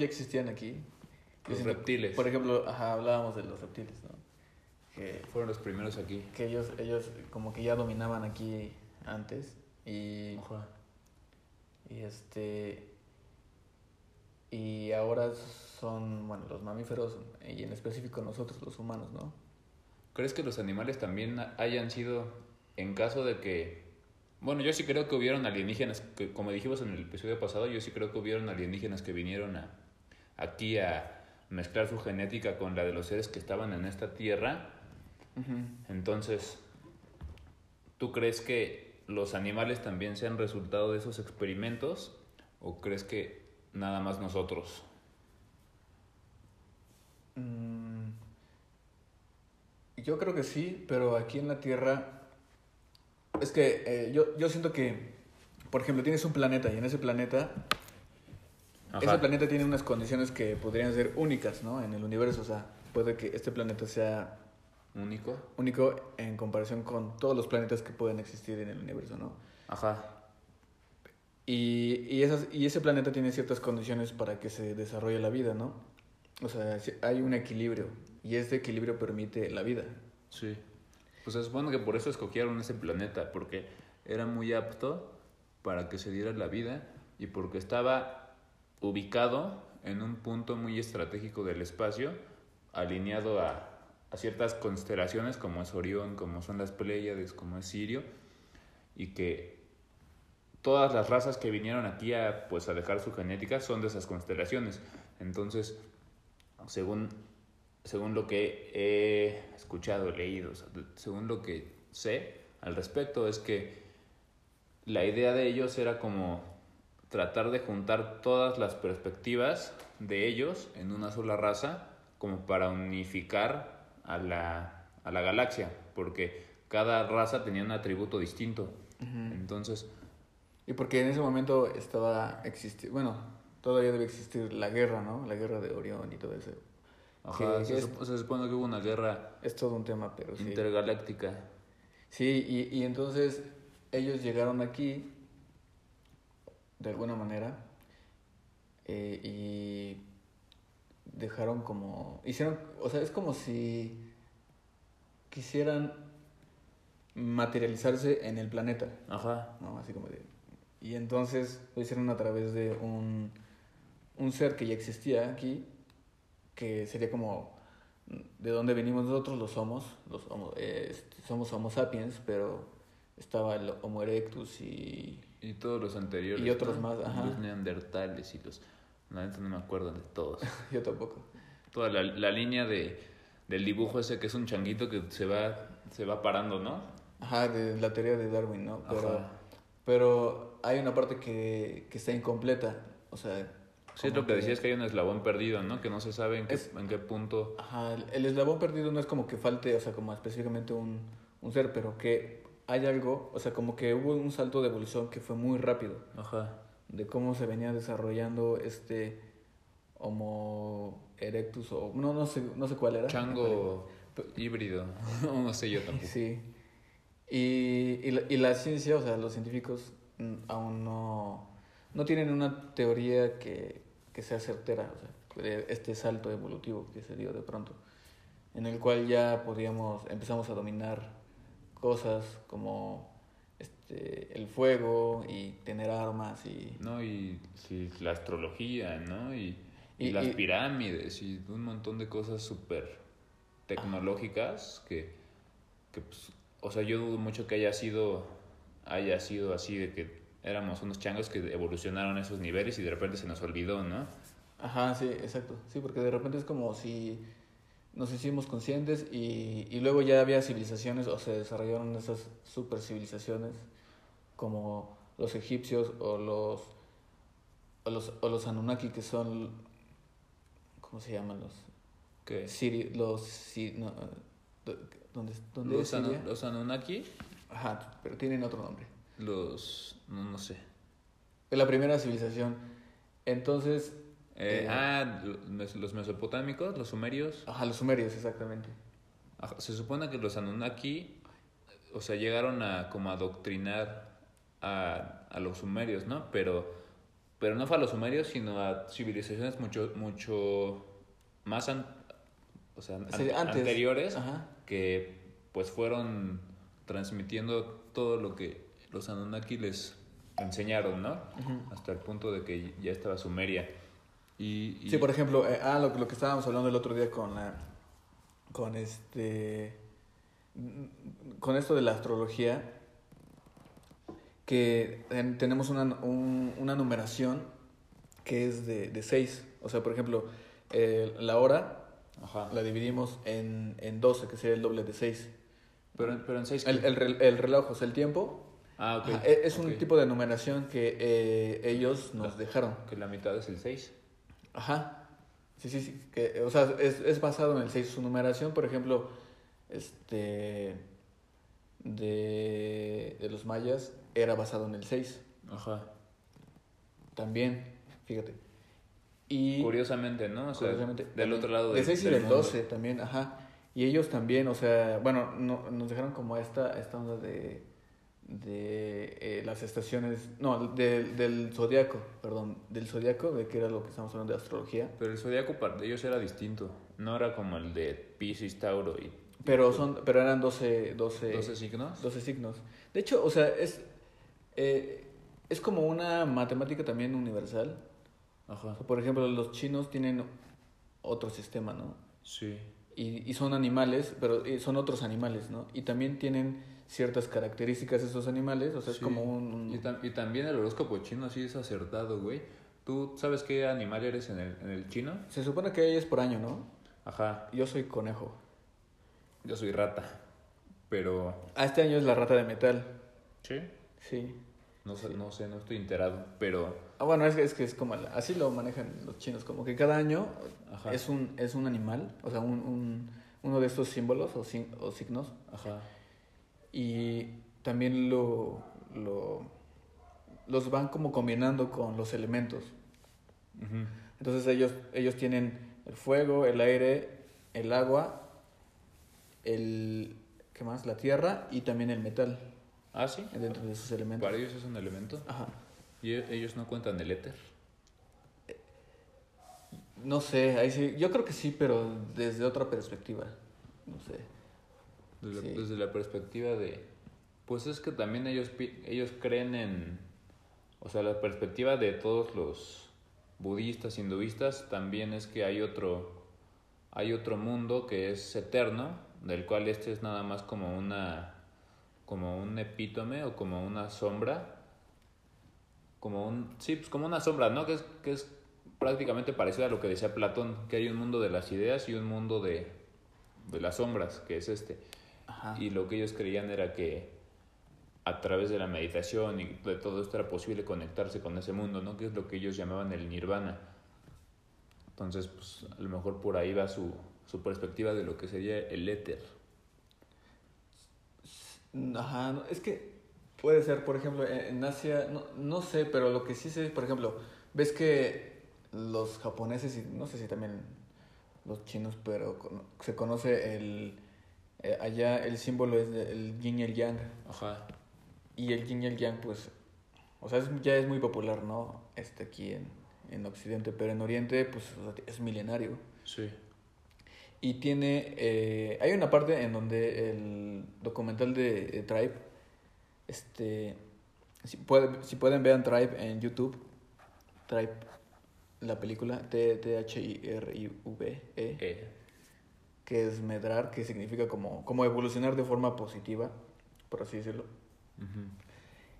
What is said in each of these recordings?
ya existían aquí. Los siento- reptiles. Por ejemplo, ajá, hablábamos de los reptiles, ¿no? Que, Fueron los primeros aquí. que ellos, ellos como que ya dominaban aquí antes. Y, y este. Y ahora son, bueno, los mamíferos y en específico nosotros, los humanos, ¿no? ¿Crees que los animales también hayan sido, en caso de que... Bueno, yo sí creo que hubieron alienígenas, que como dijimos en el episodio pasado, yo sí creo que hubieron alienígenas que vinieron a, aquí a mezclar su genética con la de los seres que estaban en esta tierra. Entonces, ¿tú crees que los animales también sean resultado de esos experimentos o crees que nada más nosotros? Mm, Yo creo que sí, pero aquí en la Tierra es que eh, yo, yo siento que, por ejemplo, tienes un planeta y en ese planeta, ese planeta tiene unas condiciones que podrían ser únicas, ¿no? En el universo, o sea, puede que este planeta sea Único. único en comparación con todos los planetas que pueden existir en el universo, ¿no? Ajá. Y, y, esas, y ese planeta tiene ciertas condiciones para que se desarrolle la vida, ¿no? O sea, hay un equilibrio y este equilibrio permite la vida. Sí. Pues se supone que por eso escogieron ese planeta, porque era muy apto para que se diera la vida y porque estaba ubicado en un punto muy estratégico del espacio, alineado a, a ciertas constelaciones como es Orión, como son las Pléyades, como es Sirio, y que todas las razas que vinieron aquí a, pues, a dejar su genética son de esas constelaciones. Entonces, según, según lo que he escuchado, leído, según lo que sé al respecto, es que la idea de ellos era como tratar de juntar todas las perspectivas de ellos en una sola raza, como para unificar a la, a la galaxia, porque cada raza tenía un atributo distinto. Entonces, Y porque en ese momento estaba existiendo, bueno, todavía debe existir la guerra, ¿no? La guerra de Orión y todo eso. ajá, Que se, es- sup- se supone que hubo una guerra Es todo un tema, pero sí. intergaláctica. Sí, y, y entonces ellos llegaron aquí, de alguna manera, eh, y dejaron como, hicieron, o sea, es como si quisieran materializarse en el planeta, Ajá. ¿no? Así como de... Y entonces lo hicieron a través de un, un ser que ya existía aquí, que sería como de dónde venimos nosotros, los somos, los homo, eh, este, somos Homo sapiens, pero estaba el Homo erectus y... Y todos los anteriores. Y otros más, ajá. Los neandertales y los... La neta no me acuerdo de todos. Yo tampoco. Toda la, la línea de, del dibujo ese que es un changuito que se va, se va parando, ¿no? Ajá, de la teoría de Darwin, ¿no? Pero, Ajá. pero hay una parte que, que está incompleta, o sea... Sí, es lo que decías que hay un eslabón perdido, ¿no? Que no se sabe en qué, Es- en qué punto... Ajá, el- el eslabón perdido no es como que falte, o sea, como específicamente un, un ser, pero que hay algo, o sea, como que hubo un salto de evolución que fue muy rápido, Ajá. de cómo se venía desarrollando este Homo erectus, o no, no sé, no sé cuál era. Chango híbrido. no sé yo tampoco. Sí. Y, y, la, y la ciencia, o sea, los científicos mm, aún no, no tienen una teoría que, que sea certera, o sea, de este salto evolutivo que se dio de pronto, en el cual ya podíamos, empezamos a dominar cosas como este, el fuego y tener armas y... ¿no? Y sí, la astrología, ¿no? Y, y, Y- las y- pirámides y un montón de cosas súper tecnológicas que, que pues, o sea, yo dudo mucho que haya sido, haya sido así de que éramos unos changos que evolucionaron esos niveles y de repente se nos olvidó, ¿no? Ajá, sí, exacto. Sí, porque de repente es como si nos hicimos conscientes y, y luego ya había civilizaciones o se desarrollaron esas super civilizaciones como los egipcios o los o los, o los Anunnaki que son ¿cómo se llaman los? Que Siri, los si- no, eh, ¿dónde, dónde los, es Anu- Siria? los Anunnaki, Ajá, pero tienen otro nombre. los, no, no sé. La primera civilización. Entonces, Eh, Eh, ah, los mesopotámicos, los sumerios. ajá, los sumerios exactamente. Ajá, Se supone que los Anunnaki o sea, llegaron a como adoctrinar a, a los sumerios, ¿no? Pero, pero no fue a los sumerios, sino a civilizaciones mucho, mucho más an- o sea, an- Sí, antes. anteriores Ajá. que pues fueron transmitiendo todo lo que los Anunnaki les enseñaron, ¿no? Hasta el punto de que ya estaba Sumeria. Y, y- Sí, por ejemplo, eh, ah, lo, lo que estábamos hablando el otro día con la, con este, con esto de la astrología, que en- tenemos una, un- una numeración que es de, de seis. O sea, por ejemplo, eh, la hora Ajá. la dividimos en, en 12, que sería el doble de 6. Pero, pero en seis... El, el, el reloj, o sea, el tiempo, Ah, ok. ajá, e- es un ok. tipo de numeración que eh, ellos nos dejaron. Que la mitad es el 6. Ajá. Sí, sí, sí. Que, o sea, es, es basado en el 6. Su numeración, por ejemplo, este de, de los mayas era basado en el 6. Ajá. También, fíjate. Y Curiosamente, ¿no? O sea, curiosamente, del también, otro lado De del 6 y del del mundo. 12 también, ajá. Y ellos también, o sea, bueno, no, nos dejaron como esta, esta onda de, de eh, las estaciones, no, del del zodiaco, perdón, del zodiaco, de que era lo que estamos hablando de astrología. Pero el zodiaco para ellos era distinto. No era como el de Pisces, Tauro y Pero son pero eran 12 12, 12 signos. 12 signos. De hecho, o sea, es eh, es como una matemática también universal. Ajá. O sea, por ejemplo, los chinos tienen otro sistema, ¿no? Sí. Y, y son animales, pero eh, son otros animales, ¿no? Y también tienen ciertas características esos animales, o sea, es como un... Y, tam- y también el horóscopo chino sí es acertado, güey. ¿Tú sabes qué animal eres en el, en el chino? Se supone que es por año, ¿no? Ajá. Yo soy conejo. Yo soy rata. Pero... Ah, este año es la rata de metal. Sí. Sí. No sé, no sé, no estoy enterado. Pero... Ah, bueno, es que es, que es como... la- así lo manejan los chinos, como que cada año Ajá. es un, es un animal, o sea, un, un- uno de estos símbolos o, o signos. Ajá. Y también lo, lo, los van como combinando con los elementos. Entonces ellos, ellos tienen el fuego, el aire, el agua, el, ¿qué más? La tierra y también el metal Ah, sí. dentro de esos elementos. Para ellos es un elemento. Ajá. Y e- ellos no cuentan el éter. No sé, ahí sí, yo creo que sí, pero desde otra perspectiva. No sé. Desde, Sí. desde la perspectiva de... Pues es que también ellos, ellos creen en... O sea, la perspectiva de todos los budistas, hinduistas, también es que hay otro, hay otro mundo que es eterno, del cual este es nada más como una, como un epítome o como una sombra, como un, sí, pues como una sombra, ¿no? Que es, que es prácticamente parecido a lo que decía Platón, que hay un mundo de las ideas y un mundo de, de las sombras, que es este. Ajá. Y lo que ellos creían era que a través de la meditación y de todo esto era posible conectarse con ese mundo, ¿no? Que es lo que ellos llamaban el nirvana. Entonces, pues a lo mejor por ahí va su, su perspectiva de lo que sería el éter. Ajá, no, es que puede ser, por ejemplo, en, en Asia, no, no sé, pero lo que sí sé, por ejemplo, ves que los japoneses y no sé si también los chinos, pero se conoce el, eh, allá el símbolo es el yin y el yang, Ajá. y el yin y el yang, pues, o sea, es- ya es muy popular, ¿no? Este aquí en, en Occidente, pero en Oriente, pues, o sea, es milenario. Sí. Y tiene. eh, hay una parte en donde el documental de, de Tribe. Este. Si, puede- si pueden, vean Tribe en YouTube. Tribe, la película. T-H-I-R-I-V-E. Eh, Que es medrar, que significa como, como evolucionar de forma positiva, por así decirlo.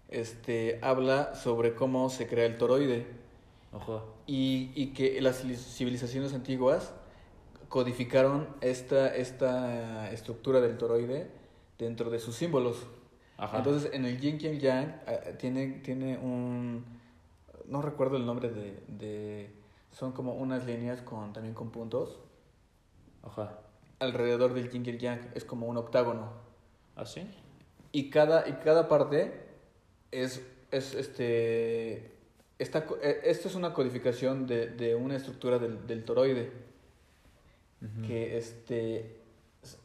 Este. Habla sobre cómo se crea el toroide. Y, y que las civilizaciones antiguas codificaron esta, esta estructura del toroide dentro de sus símbolos. Ajá. Entonces, en el yin y el yang eh, tiene, tiene un... No recuerdo el nombre de, de... Son como unas líneas con, también con puntos. Ajá. Alrededor del yin y el yang es como un octágono. ¿Ah, sí? Y cada, y cada parte es, es este... Esta, eh, esto es una codificación de, de una estructura del, del toroide. Ujú. que este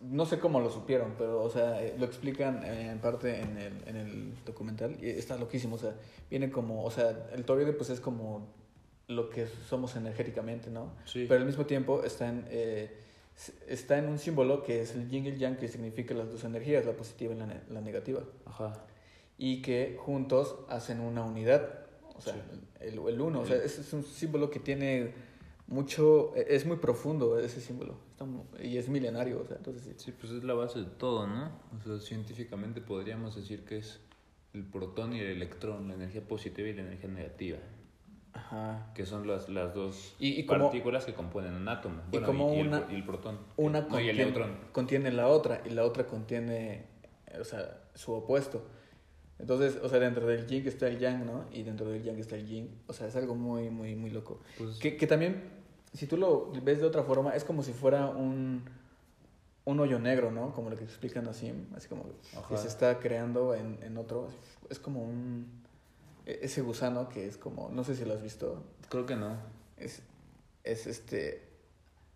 no sé cómo lo supieron, pero, o sea, eh, lo explican en parte en el, en el documental y está loquísimo, o sea, viene como, o sea, el toroide pues es como lo que somos energéticamente, ¿no? Sí. Pero al mismo tiempo está en, eh, está en un símbolo que es el yin y el yang, que significa las dos energías, la positiva y la, ne- la negativa, Ajá. y que juntos hacen una unidad, o sea, Sí. el, el uno, o sea, ese es un símbolo que tiene mucho, e- es muy profundo ese símbolo, está y es milenario, o sea, entonces sí. Sí, pues es la base de todo, ¿no? O sea, científicamente podríamos decir que es el protón y el electrón, la energía positiva y la energía negativa, Ajá. que son las, las dos Y- y como- partículas que componen un átomo. y Bueno, como y, el, una- y el protón. Una no, y el contiene, neutrón. contiene la otra y la otra contiene, o sea, su opuesto. Entonces, o sea, dentro del yin está el yang, ¿no? Y dentro del yang está el yin. O sea, es algo muy, muy, muy loco. Pues, Que, que también, si tú lo ves de otra forma, es como si fuera un, un hoyo negro, ¿no? Como lo que explican así, así como que se está creando en, en otro. Es como un... e- Ese gusano que es como, no sé si lo has visto, creo que no. es, es este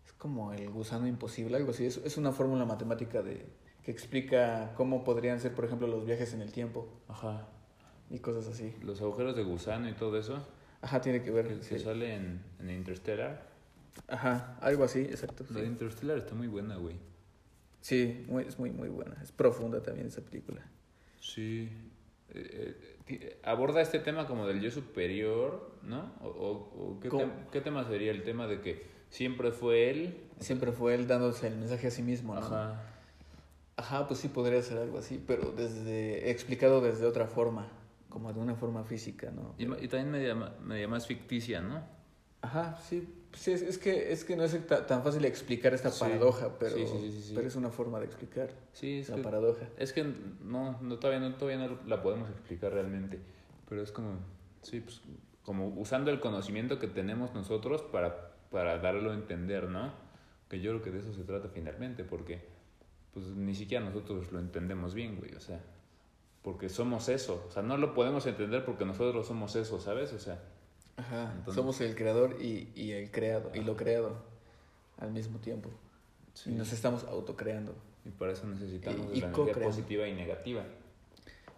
es como el gusano imposible, algo así. Es, es una fórmula matemática de que explica cómo podrían ser, por ejemplo, los viajes en el tiempo Ajá. y cosas así. Los agujeros de gusano y todo eso, Ajá, tiene que ver. que, sí. sale en, en Interstellar. Ajá, algo así, exacto. La Sí, Interstellar está muy buena, güey. Sí, muy- es muy, muy buena. Es profunda también esa película. Sí. Eh, eh, aborda este tema como del yo superior, ¿no? O, o- o ¿qué, tema sería? El tema de que siempre fue él. Siempre fue él dándose el mensaje a sí mismo, ¿no? Ajá. Ajá, pues sí podría ser algo así, pero desde explicado desde otra forma, como de una forma física, ¿no? Y, y también media, media más ficticia, ¿no? Ajá, sí. Sí, es, es que, es que no es ta- tan fácil explicar esta Sí. paradoja, pero, sí. pero es una forma de explicar Sí, es la que, paradoja. es que no, no, todavía, no, todavía no la podemos explicar realmente. Pero es como, sí, pues, como usando el conocimiento que tenemos nosotros para, para darlo a entender, ¿no? Que yo creo que de eso se trata finalmente, porque pues ni siquiera nosotros lo entendemos bien, güey, o sea, porque somos eso, o sea, no lo podemos entender porque nosotros somos eso, ¿sabes? O sea, Ajá, Entonces- somos el creador y, y el creado, y lo creado al mismo tiempo. sí, Y nos estamos autocreando. y para eso necesitamos Y- la energía positiva y negativa.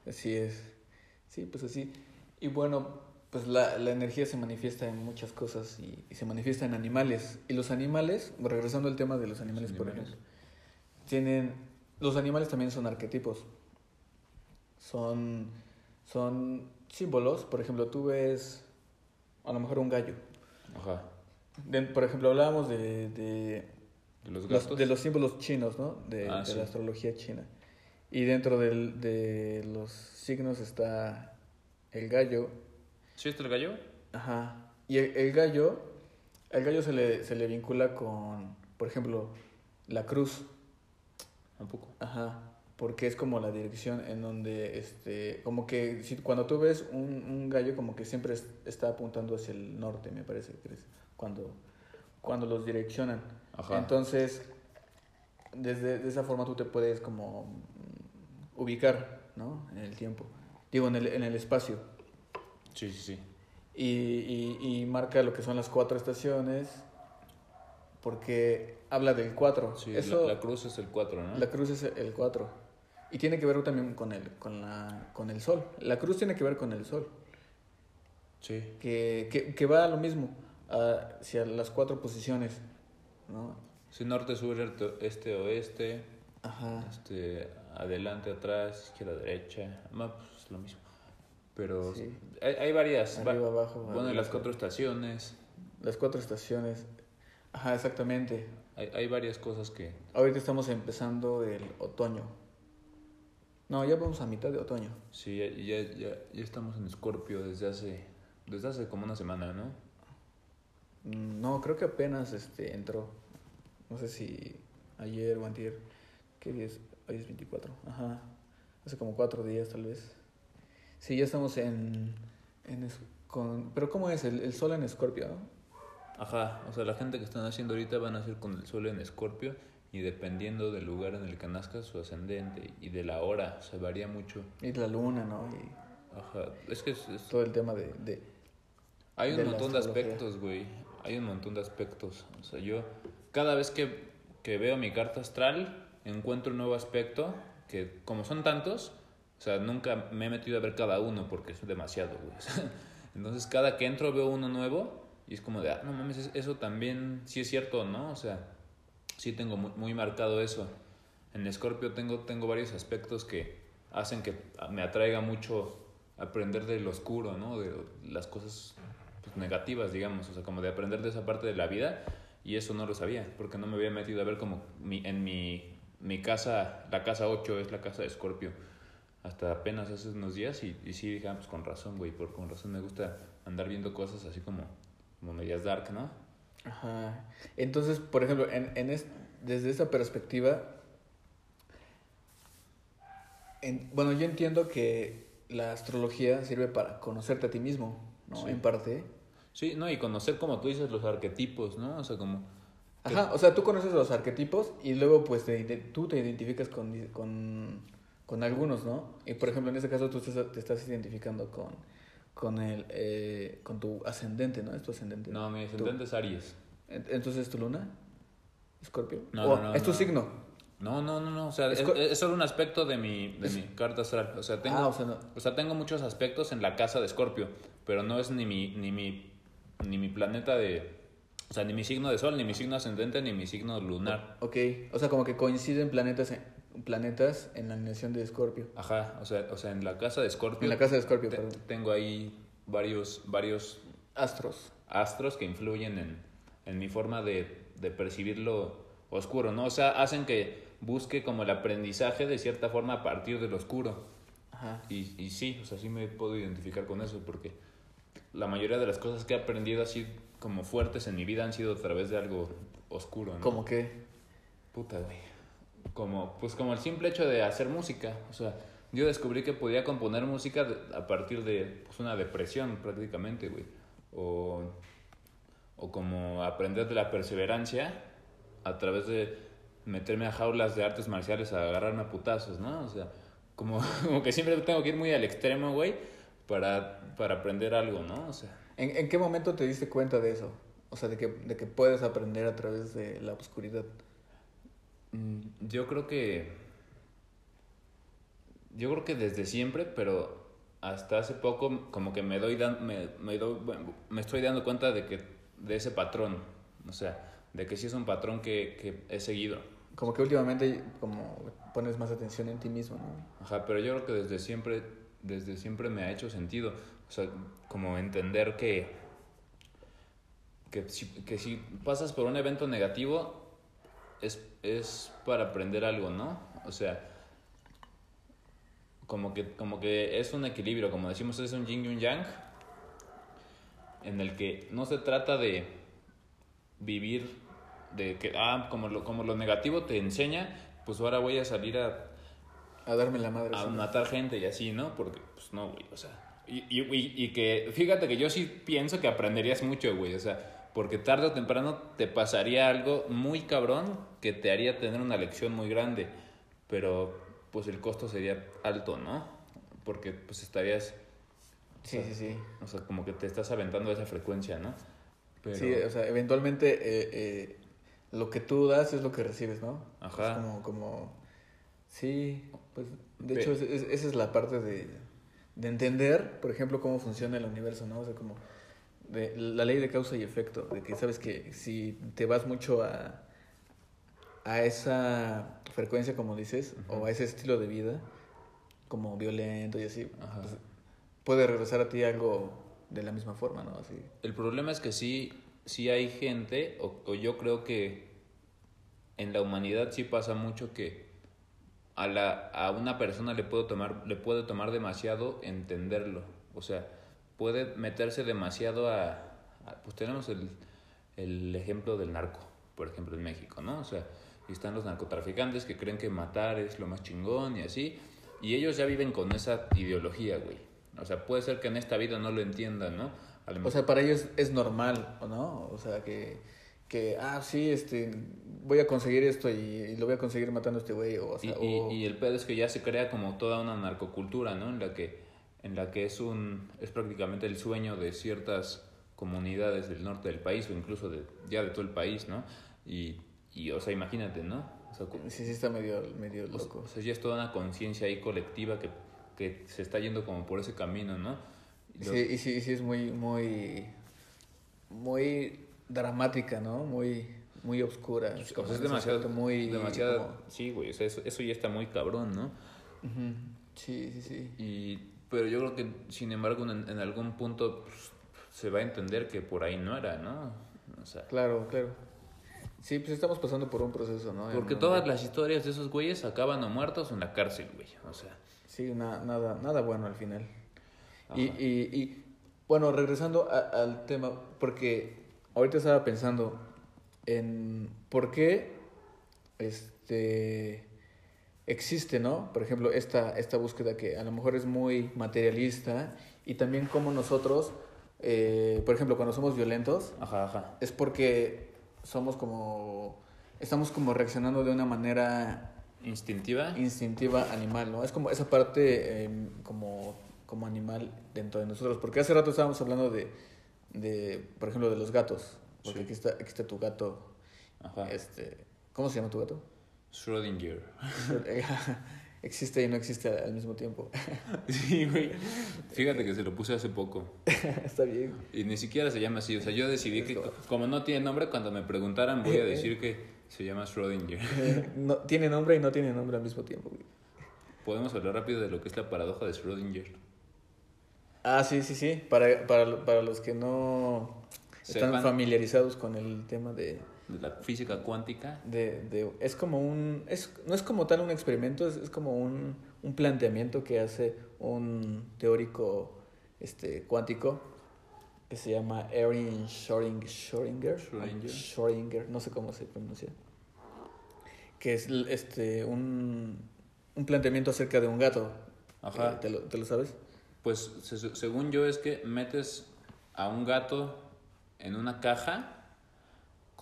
Así es. Sí, pues así. Y bueno, pues la, la energía se manifiesta en muchas cosas y, y se manifiesta en animales. Y los animales, regresando al tema de los animales, por animales. ejemplo, tienen... Los animales también son arquetipos. Son, son símbolos. Por ejemplo, tú ves a lo mejor un gallo. Ajá. De- por ejemplo, hablábamos de, de, De los los, gatos. de los símbolos chinos, ¿no? De, Ah, sí. la astrología china. Y dentro del, de los signos está el gallo. ¿Sí está el gallo? Ajá. Y el, el gallo, el gallo se le, se le vincula con, por ejemplo, la cruz. Tampoco. Ajá. Porque es como la dirección en donde, este, como que si, cuando tú ves un, un gallo, como que siempre es- está apuntando hacia el norte, me parece que es cuando, cuando los direccionan. Ajá. Entonces, desde de esa forma tú te puedes como ubicar, ¿no? En el tiempo. Digo, en el, en el espacio. Sí, sí, sí. Y, y, y marca lo que son las cuatro estaciones, porque habla del cuatro. Sí, Eso, la, la cruz es el 4, ¿no? la cruz es el 4. Y tiene que ver también con el, con, la, con el sol. La cruz tiene que ver con el sol, Sí. que, que, que va a lo mismo, hacia las cuatro posiciones, ¿no? Sí, norte, sur, este, este, oeste, Ajá. este, adelante, atrás, izquierda, derecha, más pues, lo mismo. Pero Sí. hay, hay varias. va- Arriba, abajo. bueno, arriba, las cuatro estaciones, Las cuatro estaciones. Ajá, exactamente. hay, hay varias cosas que... Ahorita estamos empezando el otoño. No, ya vamos a mitad de otoño. Sí, ya, ya, ya, ya estamos en Escorpio desde hace, desde hace como una semana, ¿no? Mm, No, creo que apenas este entró. No sé si ayer o antier. ¿Qué día es? Hoy es 24. Ajá. Hace como cuatro días tal vez. Sí, ya estamos en... en es- con, pero ¿cómo es? El, el sol en Escorpio, ¿no? Ajá, o sea, la gente que están haciendo ahorita van a hacer con el sol en Escorpio y dependiendo del lugar en el que nazca su ascendente y de la hora, se varía mucho. Y la luna, ¿no? Y Ajá, es que es- es- todo el tema de... de Hay un de montón de aspectos, güey. Hay un montón de aspectos. O sea, yo cada vez que, que veo mi carta astral, encuentro un nuevo aspecto que como son tantos, o sea, nunca me he metido a ver cada uno porque es demasiado, güey. Entonces cada que entro veo uno nuevo y es como de, ah, no mames, eso también sí es cierto, ¿no? O sea, sí tengo muy, marcado eso. En Scorpio tengo, tengo varios aspectos que hacen que me atraiga mucho aprender del oscuro, ¿no? De las cosas pues, negativas, digamos, o sea, como de aprender de esa parte de la vida y eso no lo sabía, porque no me había metido a ver como mi, en mi, mi casa, la casa 8 es la casa de Scorpio, hasta apenas hace unos días y, y sí dije, ah, pues con razón, güey, por, con razón me gusta andar viendo cosas así como, como medias dark, ¿no? Ajá. Entonces, por ejemplo, en, en desde esa perspectiva, bueno, yo entiendo que la astrología sirve para conocerte a ti mismo, ¿no? En parte. Sí, no, y conocer, como tú dices, los arquetipos, ¿no? O sea, como... Ajá, o sea, tú conoces los arquetipos y luego, pues, te, tú te identificas con, con, con, algunos, ¿no? Y, por ejemplo, en este caso tú te estás identificando con, con, el, eh, con tu ascendente, ¿no? Es tu ascendente. No, mi ascendente es Aries. ¿Entonces es tu luna? ¿Escorpio? No, no, no, ¿Es tu signo? No, no, no, no. O sea, es, solo un aspecto de mi, de mi carta astral. O sea, tengo, ah, o, sea, no. o sea, tengo muchos aspectos en la casa de Escorpio, pero no es ni mi, ni mi, ni mi planeta de... O sea, ni mi signo de sol, ni mi signo ascendente, ni mi signo lunar. Ok, o sea, como que coinciden planetas en, planetas en la alineación de Escorpio. Ajá, o sea, o sea, en la casa de Escorpio... En la casa de Escorpio, perdón. Tengo ahí varios, varios... Astros. Astros que influyen en, en mi forma de, de percibir lo oscuro, ¿no? O sea, hacen que busque como el aprendizaje de cierta forma a partir del oscuro. Ajá. Y, y sí, o sea, sí me puedo identificar con eso porque la mayoría de las cosas que he aprendido así como fuertes en mi vida han sido a través de algo oscuro, ¿no? ¿Cómo qué? Puta, güey. Como, pues como el simple hecho de hacer música. O sea, yo descubrí que podía componer música a partir de pues, una depresión prácticamente, güey. O, o como aprender de la perseverancia a través de meterme a jaulas de artes marciales a agarrarme a putazos, ¿no? O sea, como, como que siempre tengo que ir muy al extremo, güey, para, para aprender algo, ¿no? O sea. ¿En, ¿En qué momento te diste cuenta de eso? O sea, de que, de que puedes aprender a través de la oscuridad. Mm, yo creo que. Yo creo que desde siempre, pero hasta hace poco, como que me doy, me, me, doy, me estoy dando cuenta de que de ese patrón. O sea, de que sí es un patrón que, que he seguido. Como que últimamente como pones más atención en ti mismo, ¿no? Ajá, pero yo creo que desde siempre, desde siempre me ha hecho sentido. O sea, como entender que, que, si, que si pasas por un evento negativo es, es para aprender algo, ¿no? O sea, como que, como que es un equilibrio, como decimos, es un yin y un yang, en el que no se trata de vivir de que, ah, como lo, como lo negativo te enseña, pues ahora voy a salir a... A darme la madre. A matar gente y así, ¿no? Porque, pues no, güey, o sea... Y, y, y, que, fíjate que yo sí pienso que aprenderías mucho, güey, o sea, porque tarde o temprano te pasaría algo muy cabrón que te haría tener una lección muy grande, pero pues el costo sería alto, ¿no? Porque pues estarías... Sí, sí, sí. O sea, como que te estás aventando esa frecuencia, ¿no? Sí, o sea, eventualmente eh, eh, lo que tú das es lo que recibes, ¿no? Ajá. Es como, como, sí, pues, de hecho, esa es la parte de, de entender, por ejemplo, cómo funciona el universo, ¿no? O sea, como de la ley de causa y efecto, de que sabes que si te vas mucho a, a esa frecuencia, como dices, o a ese estilo de vida, como violento y así, pues, puede regresar a ti algo de la misma forma, ¿no? Así. El problema es que sí sí hay gente, o, yo creo que en la humanidad sí pasa mucho que a, la, a una persona le, puedo tomar, le puede tomar demasiado entenderlo. O sea, puede meterse demasiado a... pues tenemos el, el ejemplo del narco, por ejemplo, en México, ¿no? O sea, están los narcotraficantes que creen que matar es lo más chingón y así. Y ellos ya viven con esa ideología, güey. O sea, puede ser que en esta vida no lo entiendan, ¿no? O sea, para ellos es normal, ¿no? O sea, que, que ah, sí, este, voy a conseguir esto y, lo voy a conseguir matando a este güey. O, y, y, el pedo es que ya se crea como toda una narcocultura, ¿no? En la que, en la que es, un, es prácticamente el sueño de ciertas comunidades del norte del país o incluso de, ya de todo el país, ¿no? Y, y o sea, imagínate, ¿no? O sea, Sí, sí está medio, medio loco. o sea, ya es toda una conciencia ahí colectiva que, que se está yendo como por ese camino, ¿no? Y lo- Sí, y sí, sí es muy, muy, muy dramática, ¿no? Muy, muy oscura. o sea, es demasiado, muy... demasiado, como- sí, güey, o sea, eso, eso ya está muy cabrón, ¿no? Ujú. Sí, sí, sí. Y, pero yo creo que, sin embargo, en, en algún punto pues, se va a entender que por ahí no era, ¿no? O sea, Claro, claro. Sí, pues estamos pasando por un proceso, ¿no? Porque todas las historias de esos güeyes acaban o muertos o en la cárcel, güey. O sea, Sí, na- nada, nada bueno al final. Y, y, y, bueno, regresando a- al tema, porque ahorita estaba pensando en por qué este existe, ¿no? Por ejemplo, esta, esta búsqueda que a lo mejor es muy materialista y también como nosotros, eh, por ejemplo, cuando somos violentos, ajá, ajá. es porque somos como, estamos como reaccionando de una manera Instintiva. instintiva animal, ¿no? Es como esa parte eh, como, como animal dentro de nosotros. Porque hace rato estábamos hablando de, de por ejemplo, de los gatos. Porque Sí. aquí, está, aquí está tu gato. Ajá. Este, ¿Cómo se llama tu gato? Schrödinger. existe y no existe al mismo tiempo. Sí, güey. Fíjate que se lo puse hace poco. está bien. Y ni siquiera se llama así. O sea, yo decidí que, co- como no tiene nombre, cuando me preguntaran, voy a decir que se llama Schrödinger. Eh, no, tiene nombre y no tiene nombre al mismo tiempo. güey. Podemos hablar rápido de lo que es la paradoja de Schrödinger. Ah, sí, sí, sí. Para, para, para los que no están Sepan. familiarizados con el tema de, De la física cuántica. de, de- es como un es no es como tal un experimento es, es como un, un planteamiento que hace un teórico este cuántico que se llama Erin Schrödinger Schrödinger Schrödinger. Schrödinger, no sé cómo se pronuncia que es este un, un planteamiento acerca de un gato Ajá. Eh, ¿te, lo, ¿te lo sabes? Pues se- según yo es que metes a un gato en una caja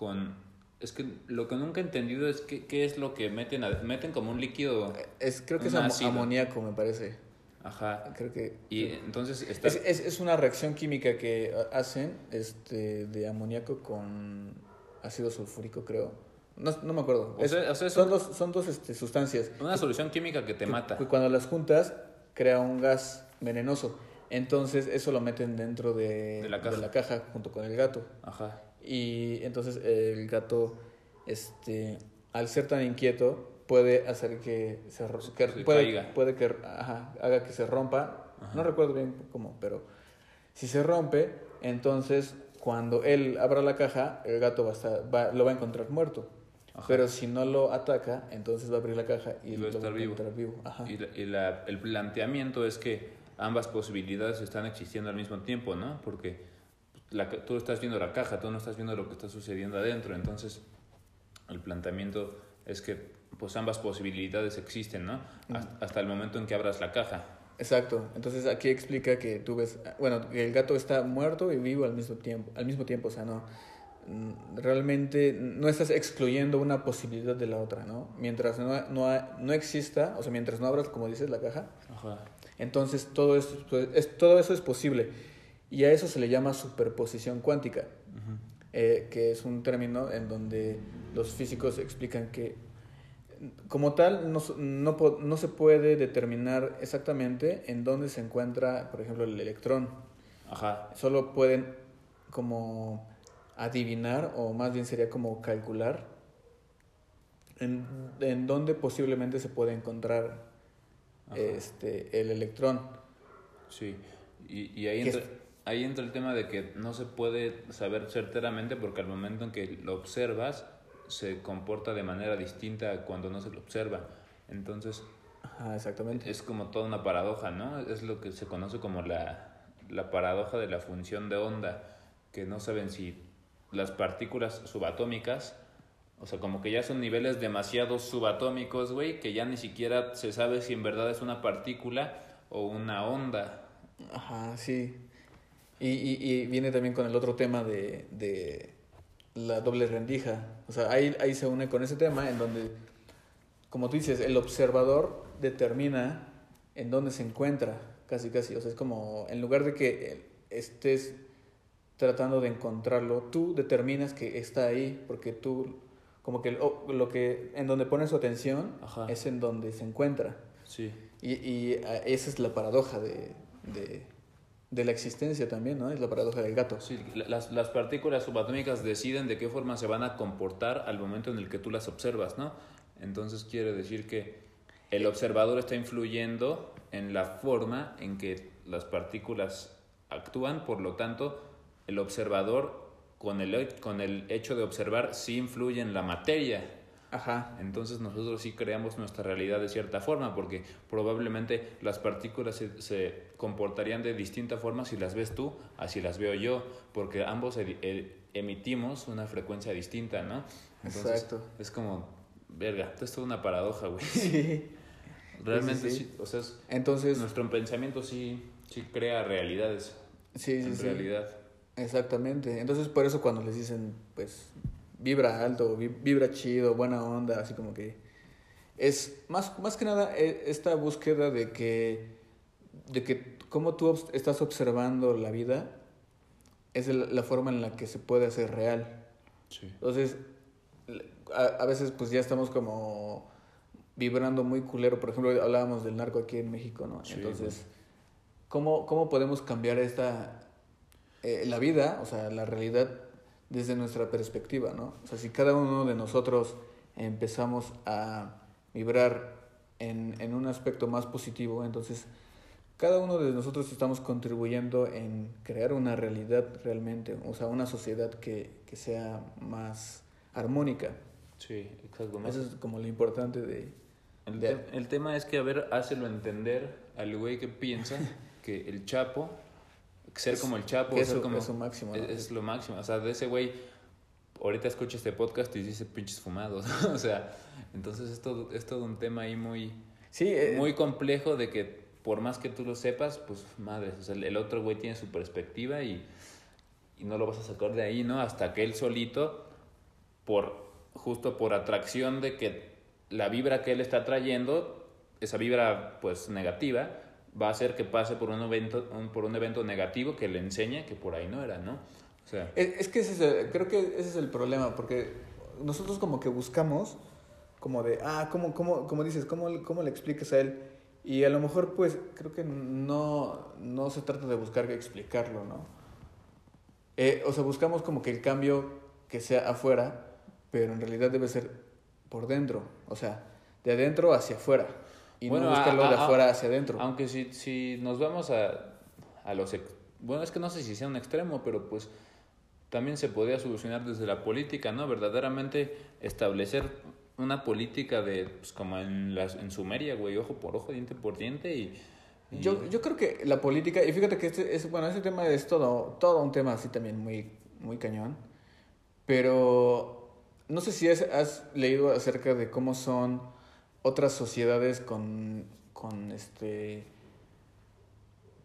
con... Es que lo que nunca he entendido es que, qué es lo que meten. a- meten como un líquido. Es, creo que es amoníaco, me parece. Ajá. Creo que Y entonces está... Es, es, es una reacción química que ha- hacen este, de amoníaco con ácido sulfúrico, creo. No, no me acuerdo. O Es- sea- o sea, es son un- dos, son dos este, sustancias. Una solución química que te que- mata. que cuando las juntas, crea un gas venenoso. Entonces, eso lo meten dentro de, De la caja. caja junto con el gato. Ajá. Y entonces el gato, este, al ser tan inquieto, puede hacer que se, ro- que Se puede, caiga. puede que ajá, haga que se rompa. Ajá. No recuerdo bien cómo, pero si se rompe, entonces cuando él abra la caja, el gato va a estar, va- lo va a encontrar muerto. Ajá. Pero si no lo ataca, entonces va a abrir la caja y, Y va a lo estar vivo. encontrar vivo. Ajá. Y, la- y la- el planteamiento es que ambas posibilidades están existiendo al mismo tiempo, ¿no? Porque la tú estás viendo la caja, tú no estás viendo lo que está sucediendo adentro. Entonces, el planteamiento es que pues ambas posibilidades existen, ¿no? Hasta, hasta el momento en que abras la caja. Exacto. Entonces aquí explica que tú ves, bueno, que el gato está muerto y vivo al mismo tiempo, al mismo tiempo, o sea, no mm, realmente no estás excluyendo una posibilidad de la otra, ¿no? Mientras no, no, no exista, o sea, mientras no abras, como dices, la caja, Ajá. entonces todo eso, es, todo eso es posible. Y a eso se le llama superposición cuántica, eh, que es un término en donde los físicos explican que como tal no, no, no se puede determinar exactamente en dónde se encuentra, por ejemplo, el electrón. Ajá. Solo pueden como adivinar, o más bien sería como calcular, en, en dónde posiblemente se puede encontrar Ajá. este, el electrón. Sí, y, y ahí, ¿Qué entra? Ahí entra el tema de que no se puede saber certeramente porque al momento en que lo observas se comporta de manera distinta a cuando no se lo observa. Entonces Ajá, exactamente. es como toda una paradoja, ¿no? Es lo que se conoce como la, la paradoja de la función de onda, que no saben si las partículas subatómicas, o sea, como que ya son niveles demasiado subatómicos, güey, que ya ni siquiera se sabe si en verdad es una partícula o una onda. Ajá, sí. Y, y, y viene también con el otro tema de, de la doble rendija. O sea, ahí, ahí se une con ese tema en donde, como tú dices, el observador determina en dónde se encuentra, casi, casi. O sea, es como, en lugar de que estés tratando de encontrarlo, tú determinas que está ahí, porque tú como que lo, lo que en donde pone su atención Ajá. es en donde se encuentra. Sí. Y, y ah, esa es la paradoja de, de, de la existencia también, ¿no? Es la paradoja del gato. Sí, la- las, las partículas subatómicas deciden de qué forma se van a comportar al momento en el que tú las observas, ¿no? Entonces quiere decir que el observador está influyendo en la forma en que las partículas actúan, por lo tanto, el observador con el, con el hecho de observar sí influye en la materia. Ajá. Entonces nosotros sí creamos nuestra realidad de cierta forma, porque probablemente las partículas se, se comportarían de distinta forma si las ves tú, así las veo yo, porque ambos e- emitimos una frecuencia distinta, ¿no? Exacto. Es como, verga, esto es toda una paradoja, güey. Sí. Realmente sí. sí, o sea, es- Entonces, nuestro pensamiento sí, sí crea realidades, sí, sí, en sí. realidad. Exactamente. Entonces, por eso cuando les dicen, pues, vibra alto, vi- vibra chido, buena onda, así como que es más, más que nada eh, esta búsqueda de que, de que cómo tú estás observando la vida es la forma en la que se puede hacer real. Sí. Entonces, a, a veces pues ya estamos como vibrando muy culero. Por ejemplo, hablábamos del narco aquí en México, ¿no? Sí, Entonces, ¿cómo, ¿cómo podemos cambiar esta, eh, la vida, o sea, la realidad desde nuestra perspectiva, ¿no? O sea, si cada uno de nosotros empezamos a vibrar en, en un aspecto más positivo, entonces cada uno de nosotros estamos contribuyendo en crear una realidad realmente, o sea, una sociedad que, que sea más armónica. Sí, exacto. Eso es como lo importante de... El, de- el tema es que, a ver, hácelo entender al güey que piensa que el Chapo, ser como el Chapo, ser eso como, es lo máximo. ¿no? es, es lo máximo. O sea, de ese güey, ahorita escucha este podcast y dice pinches fumados. o sea, entonces es todo, es todo un tema ahí muy, sí, eh, muy complejo de que por más que tú lo sepas, pues madre, o sea, el- el otro güey tiene su perspectiva y, y no lo vas a sacar de ahí, ¿no? Hasta que él solito, por justo por atracción de que la vibra que él está trayendo, esa vibra pues negativa, va a hacer que pase por un evento, por un evento negativo que le enseñe que por ahí no era, ¿no? O sea, Es, es que ese es el- creo que ese es el problema, porque nosotros como que buscamos, como de, ah, ¿cómo, cómo, cómo dices? ¿Cómo, ¿Cómo le explicas a él? Y a lo mejor, pues, creo que no, no se trata de buscar explicarlo, ¿no? Eh, o sea, buscamos como que el cambio que sea afuera, pero en realidad debe ser por dentro, o sea, de adentro hacia afuera, y Bueno, no a- buscarlo de a- a- afuera hacia adentro. Aunque si, si nos vamos a, a los... Bueno, es que no sé si sea un extremo, pero pues también se podría solucionar desde la política, ¿no? Verdaderamente establecer una política de, pues como en, las, en Sumeria, güey, ojo por ojo, diente por diente y... y- Yo, yo creo que la política, y fíjate que este es, bueno, ese tema es todo, todo un tema así también muy, muy cañón, pero no sé si has, has leído acerca de cómo son otras sociedades con, con este,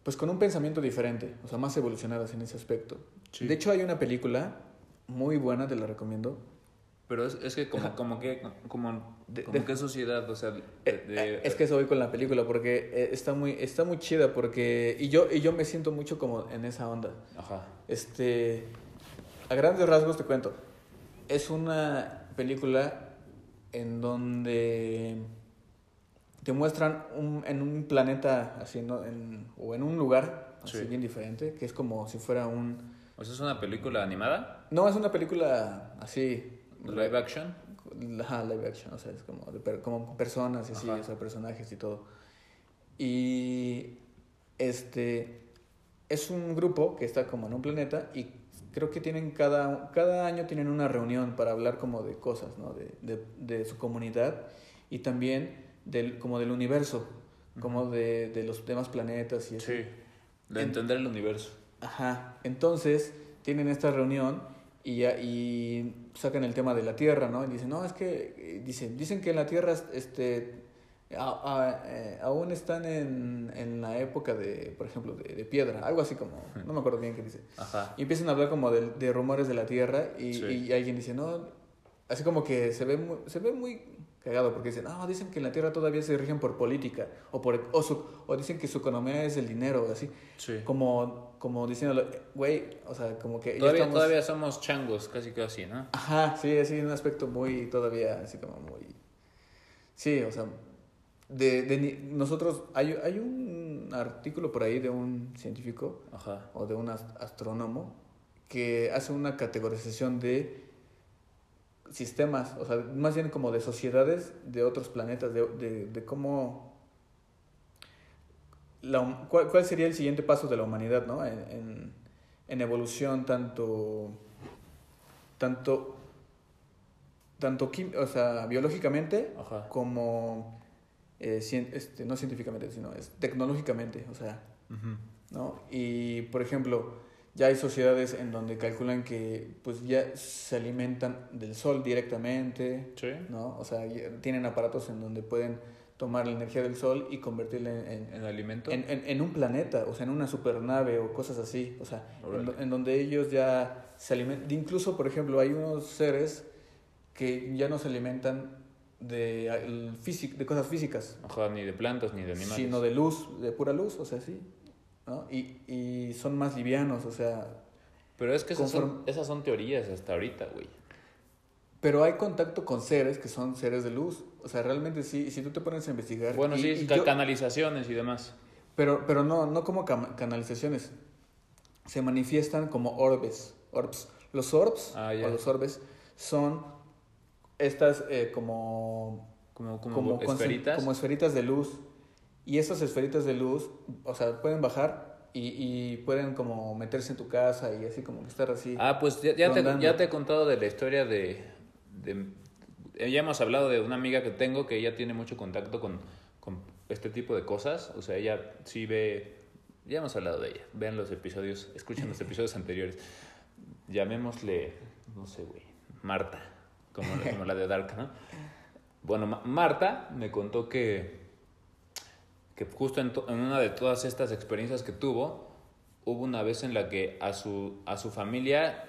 pues con un pensamiento diferente, o sea, más evolucionadas en ese aspecto. Sí. De hecho, hay una película muy buena, te la recomiendo. Pero es, es que como, como que, como, De- como de- qué sociedad, o sea... de- Eh, de- es que eso voy con la película porque eh, está muy, está muy chida porque y yo, y yo me siento mucho como en esa onda. Ajá, Este, a grandes rasgos te cuento. Es una película en donde te muestran un, en un planeta así, ¿no? En- o en un lugar así Sí. bien diferente, que es como si fuera un... o sea, es una película animada, No, es una película así... live action. Ajá, live action, o sea, es como, de como personas y así, o sea, personajes y todo. Y este es un grupo que está como en un planeta y creo que tienen cada, cada año tienen una reunión para hablar como de cosas, ¿no? De, de, de su comunidad y también del, como del universo, como de, de los demás planetas y así. Sí, de En- entender el universo. Ajá, entonces tienen esta reunión y, ya- y sacan el tema de la Tierra, ¿no? Y dicen, no, es que, eh, dicen, dicen que la Tierra, este, a- a- eh, aún están en, en la época de, por ejemplo, de, de piedra, algo así como, no me acuerdo bien qué dice. Ajá. Y empiezan a hablar como de, de rumores de la Tierra y, Sí. y alguien dice, no, así como que se ve muy, se ve muy cagado porque dicen, no, dicen que en la Tierra todavía se rigen por política o, por, o, su- o dicen que su economía es el dinero, así. Sí. Como, como diciéndolo, güey, o sea, como que... Todavía, estamos- todavía somos changos, casi casi, ¿no? Ajá, sí, así un aspecto muy, todavía, así como muy... Sí, o sea, de, de nosotros, hay, hay un artículo por ahí de un científico Ajá. o de un ast- astrónomo que hace una categorización de sistemas, o sea, más bien como de sociedades de otros planetas, de, de, de cómo... La, cuál, cuál sería el siguiente paso de la humanidad, ¿no? En, en, en evolución tanto... Tanto... Tanto, o sea, biológicamente Ajá. como... eh, cien- este, no científicamente, sino es tecnológicamente, o sea. ¿no? Y por ejemplo, ya hay sociedades en donde calculan que pues ya se alimentan del sol directamente, Sí. ¿no? O sea, tienen aparatos en donde pueden tomar la energía del sol y convertirla en, en, ¿En alimento? en, en- un planeta, o sea, en una supernave o cosas así, o sea, en donde ellos ya se alimentan, incluso, por ejemplo, hay unos seres que ya no se alimentan de, el físic- de cosas físicas, Ajá, ni de plantas ni de animales. sino de luz, de pura luz, o sea, sí, ¿no? Y, y son más livianos, o sea, Pero es que esas son, esas son teorías hasta ahorita, güey. pero hay contacto con seres que son seres de luz, o sea, realmente sí, si tú te pones a investigar. Bueno, y- sí, y yo- canalizaciones y demás. pero, pero no, no como canalizaciones, se manifiestan como orbes, orbs. Los orbs Ah, o los orbes son estas eh, como Como, como, esferitas. como esferitas de luz. Y esas esferitas de luz, o sea, pueden bajar y, y pueden como meterse en tu casa y así como que estar así. Ah, pues ya, ya te, ya te he contado de la historia de, de- eh, Ya hemos hablado de una amiga que tengo que ella tiene mucho contacto con, con este tipo de cosas. O sea, ella sí ve... Ya hemos hablado de ella. Vean los episodios, escuchen los episodios anteriores. Llamémosle, no sé, güey, Marta, como, como la de Dark, ¿no? Bueno, Ma- Marta me contó que, que justo en, una de todas estas experiencias que tuvo, hubo una vez en la que a su, a su familia,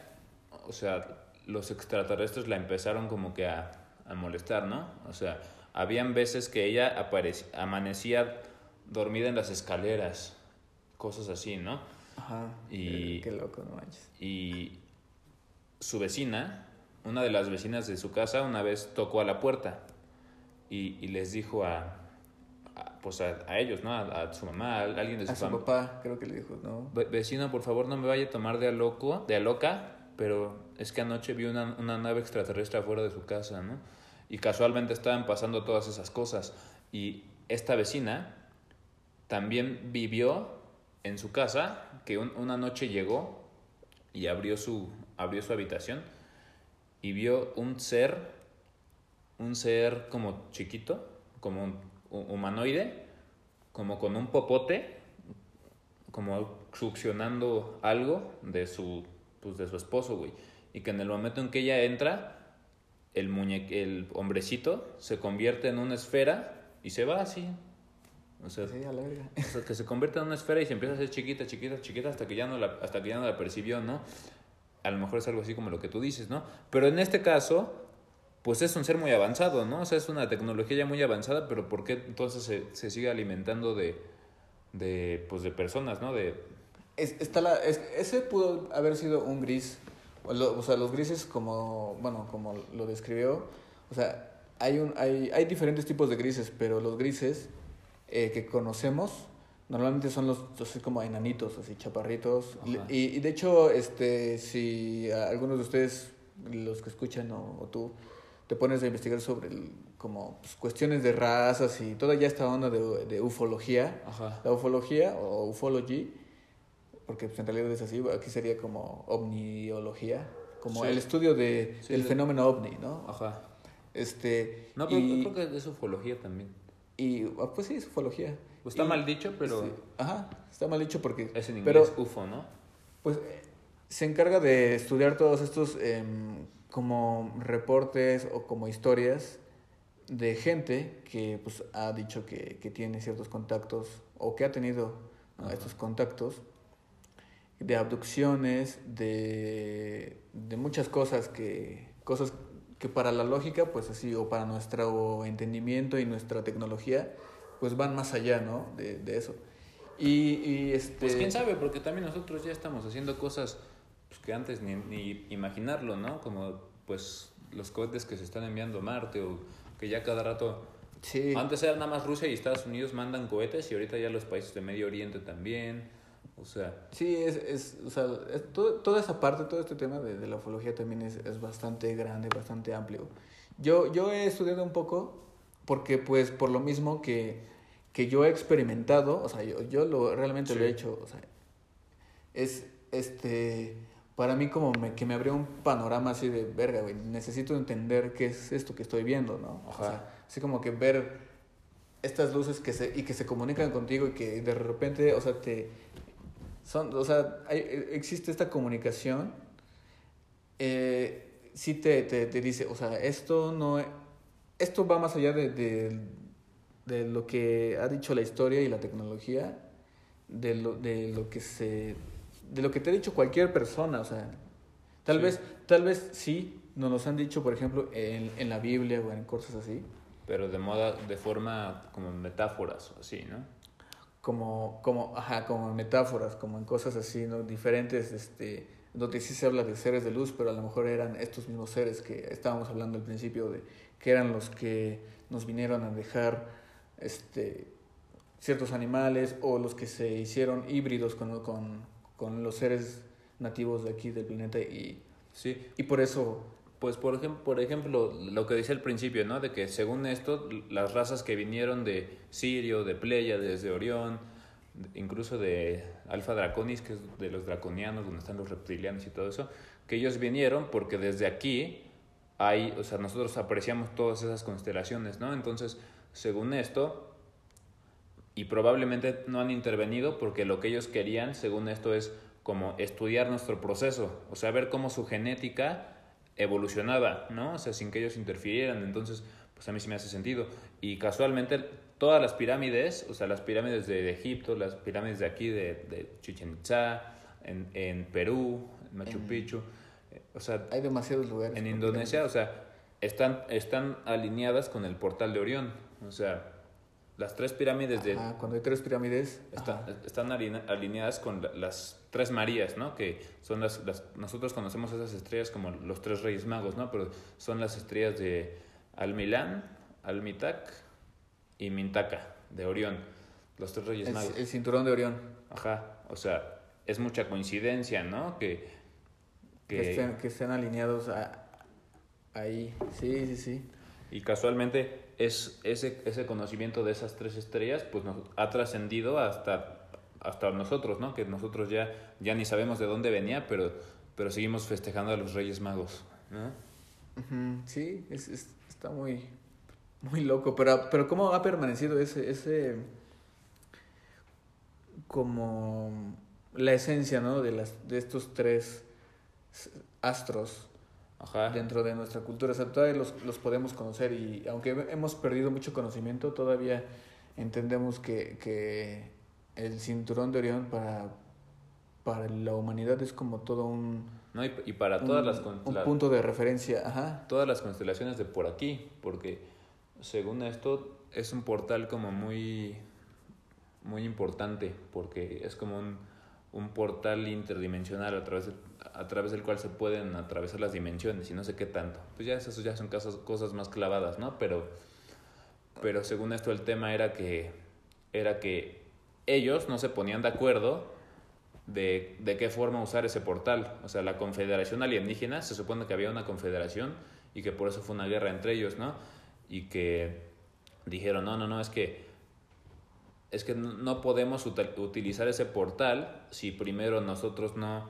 o sea, los extraterrestres la empezaron como que a, a molestar, ¿no? O sea, habían veces que ella amanecía dormida en las escaleras, cosas así, ¿no? Ajá. Y- qué loco, no manches. Y su vecina, una de las vecinas de su casa, una vez tocó a la puerta y, y les dijo a, a- pues a, a ellos, ¿no? A, a su mamá, a alguien de su A su papá, creo que le dijo, ¿no? Ve- Vecino, por favor, no me vaya a tomar de a loco, de a loca, pero es que anoche vi una, una nave extraterrestre afuera de su casa, ¿no? Y casualmente estaban pasando todas esas cosas. Y esta vecina también vivió en su casa que un- una noche llegó y abrió su, abrió su habitación y vio un ser, un ser como chiquito, como un, un humanoide, como con un popote, como succionando algo de su, pues de su esposo, güey. Y que en el momento en que ella entra, el, muñe el hombrecito se convierte en una esfera y se va así. O sea, Sí, a la verga. o sea, que se convierte en una esfera y se empieza a hacer chiquita, chiquita, chiquita hasta que ya no la, hasta que ya no la percibió, ¿no? A lo mejor es algo así como lo que tú dices, ¿no? Pero en este caso, pues es un ser muy avanzado, ¿no? O sea, es una tecnología ya muy avanzada, pero ¿por qué entonces se, se sigue alimentando de, de, pues de personas, ¿no? De, Es- está la, es- ese pudo haber sido un gris. O, sea, los grises como, bueno, como lo describió. O sea, hay, un, hay, hay diferentes tipos de grises, pero los grises eh, que conocemos normalmente son los así como enanitos, así chaparritos. Y, y de hecho, este, si algunos de ustedes, los que escuchan o, o tú, te pones a investigar sobre el- como pues, cuestiones de razas y toda ya esta onda de, de ufología, ajá, la ufología o ufology, porque pues, en realidad es así, aquí sería como omniología, como Sí. el estudio de, Sí, del de- fenómeno ovni, ¿no? ajá. Este, No, pero y, creo que es ufología también. y, ah, pues sí, es ufología. Pues está Y- mal dicho, pero sí, ajá, está mal dicho porque... es en pero, inglés UFO, ¿no? pues eh, se encarga de estudiar todos estos em, como reportes o como historias de gente que pues ha dicho que, que tiene ciertos contactos o que ha tenido estos contactos de abducciones, de, de muchas cosas que cosas que para la lógica, pues así, o para nuestro entendimiento y nuestra tecnología, pues van más allá, ¿no? De, de eso. Y, y este... Pues quién sabe, porque también nosotros ya estamos haciendo cosas pues, que antes ni, ni imaginarlo, ¿no? Como pues los cohetes que se están enviando a Marte o que ya cada rato... Sí. Antes era nada más Rusia y Estados Unidos mandan cohetes y ahorita ya los países de Medio Oriente también. O sea, Sí, es, es, o sea, es todo- toda esa parte, todo este tema de, de la ufología también es, es bastante grande, bastante amplio. Yo, yo he estudiado un poco porque, pues, por lo mismo que, que yo he experimentado, o sea, yo, yo lo, realmente lo he hecho, o sea, es, este, para mí como me, que me abrió un panorama así de, verga, güey, necesito entender qué es esto que estoy viendo, ¿no? O sea, así como que ver estas luces que se, y que se comunican contigo y que de repente, o sea, te, son, o sea, hay- existe esta comunicación, eh, sí te, te, te dice, o sea, esto no, esto va más allá de, de, de lo que ha dicho la historia y la tecnología, de lo, de lo que se, de lo que te ha dicho cualquier persona, o sea, tal Sí. vez, tal vez sí, nos los han dicho, por ejemplo, en, en la Biblia o en cosas así, pero de moda, de forma como metáforas o así, ¿no? como, como, ajá, como en metáforas, como en cosas así, ¿no? Diferentes, este, donde sí se habla de seres de luz, pero a lo mejor eran estos mismos seres que estábamos hablando al principio de que eran los que nos vinieron a dejar, este, ciertos animales o los que se hicieron híbridos con, con, con los seres nativos de aquí del planeta y, Sí, y por eso, Pues por ejemplo, por ejemplo, lo que decía al principio, ¿no? De que según esto, las razas que vinieron de Sirio, de Pléyades, de Orión, incluso de Alfa Draconis, que es de los draconianos, donde están los reptilianos y todo eso, que ellos vinieron porque desde aquí hay, o sea, nosotros apreciamos todas esas constelaciones, ¿no? Entonces, según esto, y probablemente no han intervenido porque lo que ellos querían, según esto, es como estudiar nuestro proceso, o sea, ver cómo su genética evolucionaba, ¿no? O sea, sin que ellos interfirieran. Entonces, pues a mí sí me hace sentido. Y casualmente, todas las pirámides, o sea, las pirámides de, de Egipto, las pirámides de aquí, de, de Chichen Itza, en, en Perú, en Machu Picchu, o sea, hay demasiados lugares. en Indonesia, o sea, están, están alineadas con el portal de Orión. O sea, las tres pirámides de, Ajá, cuando hay tres pirámides, Está- están aline- alineadas con la- las tres Marías, ¿no? Que son las, las- nosotros conocemos esas estrellas como los tres Reyes Magos, ¿no? Pero son las estrellas de Almilán, Almitac y Mintaka, de Orión. Los tres Reyes Es Magos. el cinturón de Orión. Ajá, o sea, es mucha coincidencia, ¿no? Que, que, que estén, que estén alineados a, ahí. Sí, sí, sí. Y casualmente es ese, ese conocimiento de esas tres estrellas pues nos ha trascendido hasta, hasta nosotros, ¿no? Que nosotros ya, ya ni sabemos de dónde venía, pero, pero seguimos festejando a los Reyes Magos, ¿no? Sí, es, es- está muy, muy loco. Pero, pero ¿cómo ha permanecido ese, ese como la esencia, ¿no? De las, de estos tres astros Ajá. dentro de nuestra cultura. O sea, todavía los, los podemos conocer y aunque hemos perdido mucho conocimiento, todavía entendemos que, que el cinturón de Orión para, para la humanidad es como todo un, ¿No? Y, y para todas, un, las, un la- punto de referencia. Ajá. todas las constelaciones de por aquí, porque según esto es un portal como muy, muy importante, porque es como un, un portal interdimensional a través, a través del cual se pueden atravesar las dimensiones y no sé qué tanto. Pues ya ya son casos, cosas más clavadas, ¿no? Pero, pero según esto el tema era que, era que ellos no se ponían de acuerdo de, de qué forma usar ese portal. O sea, la Confederación Alienígena, se supone que había una confederación y que por eso fue una guerra entre ellos, ¿no? Y que dijeron, no, no, no, es que, es que no- podemos utilizar ese portal si primero nosotros no,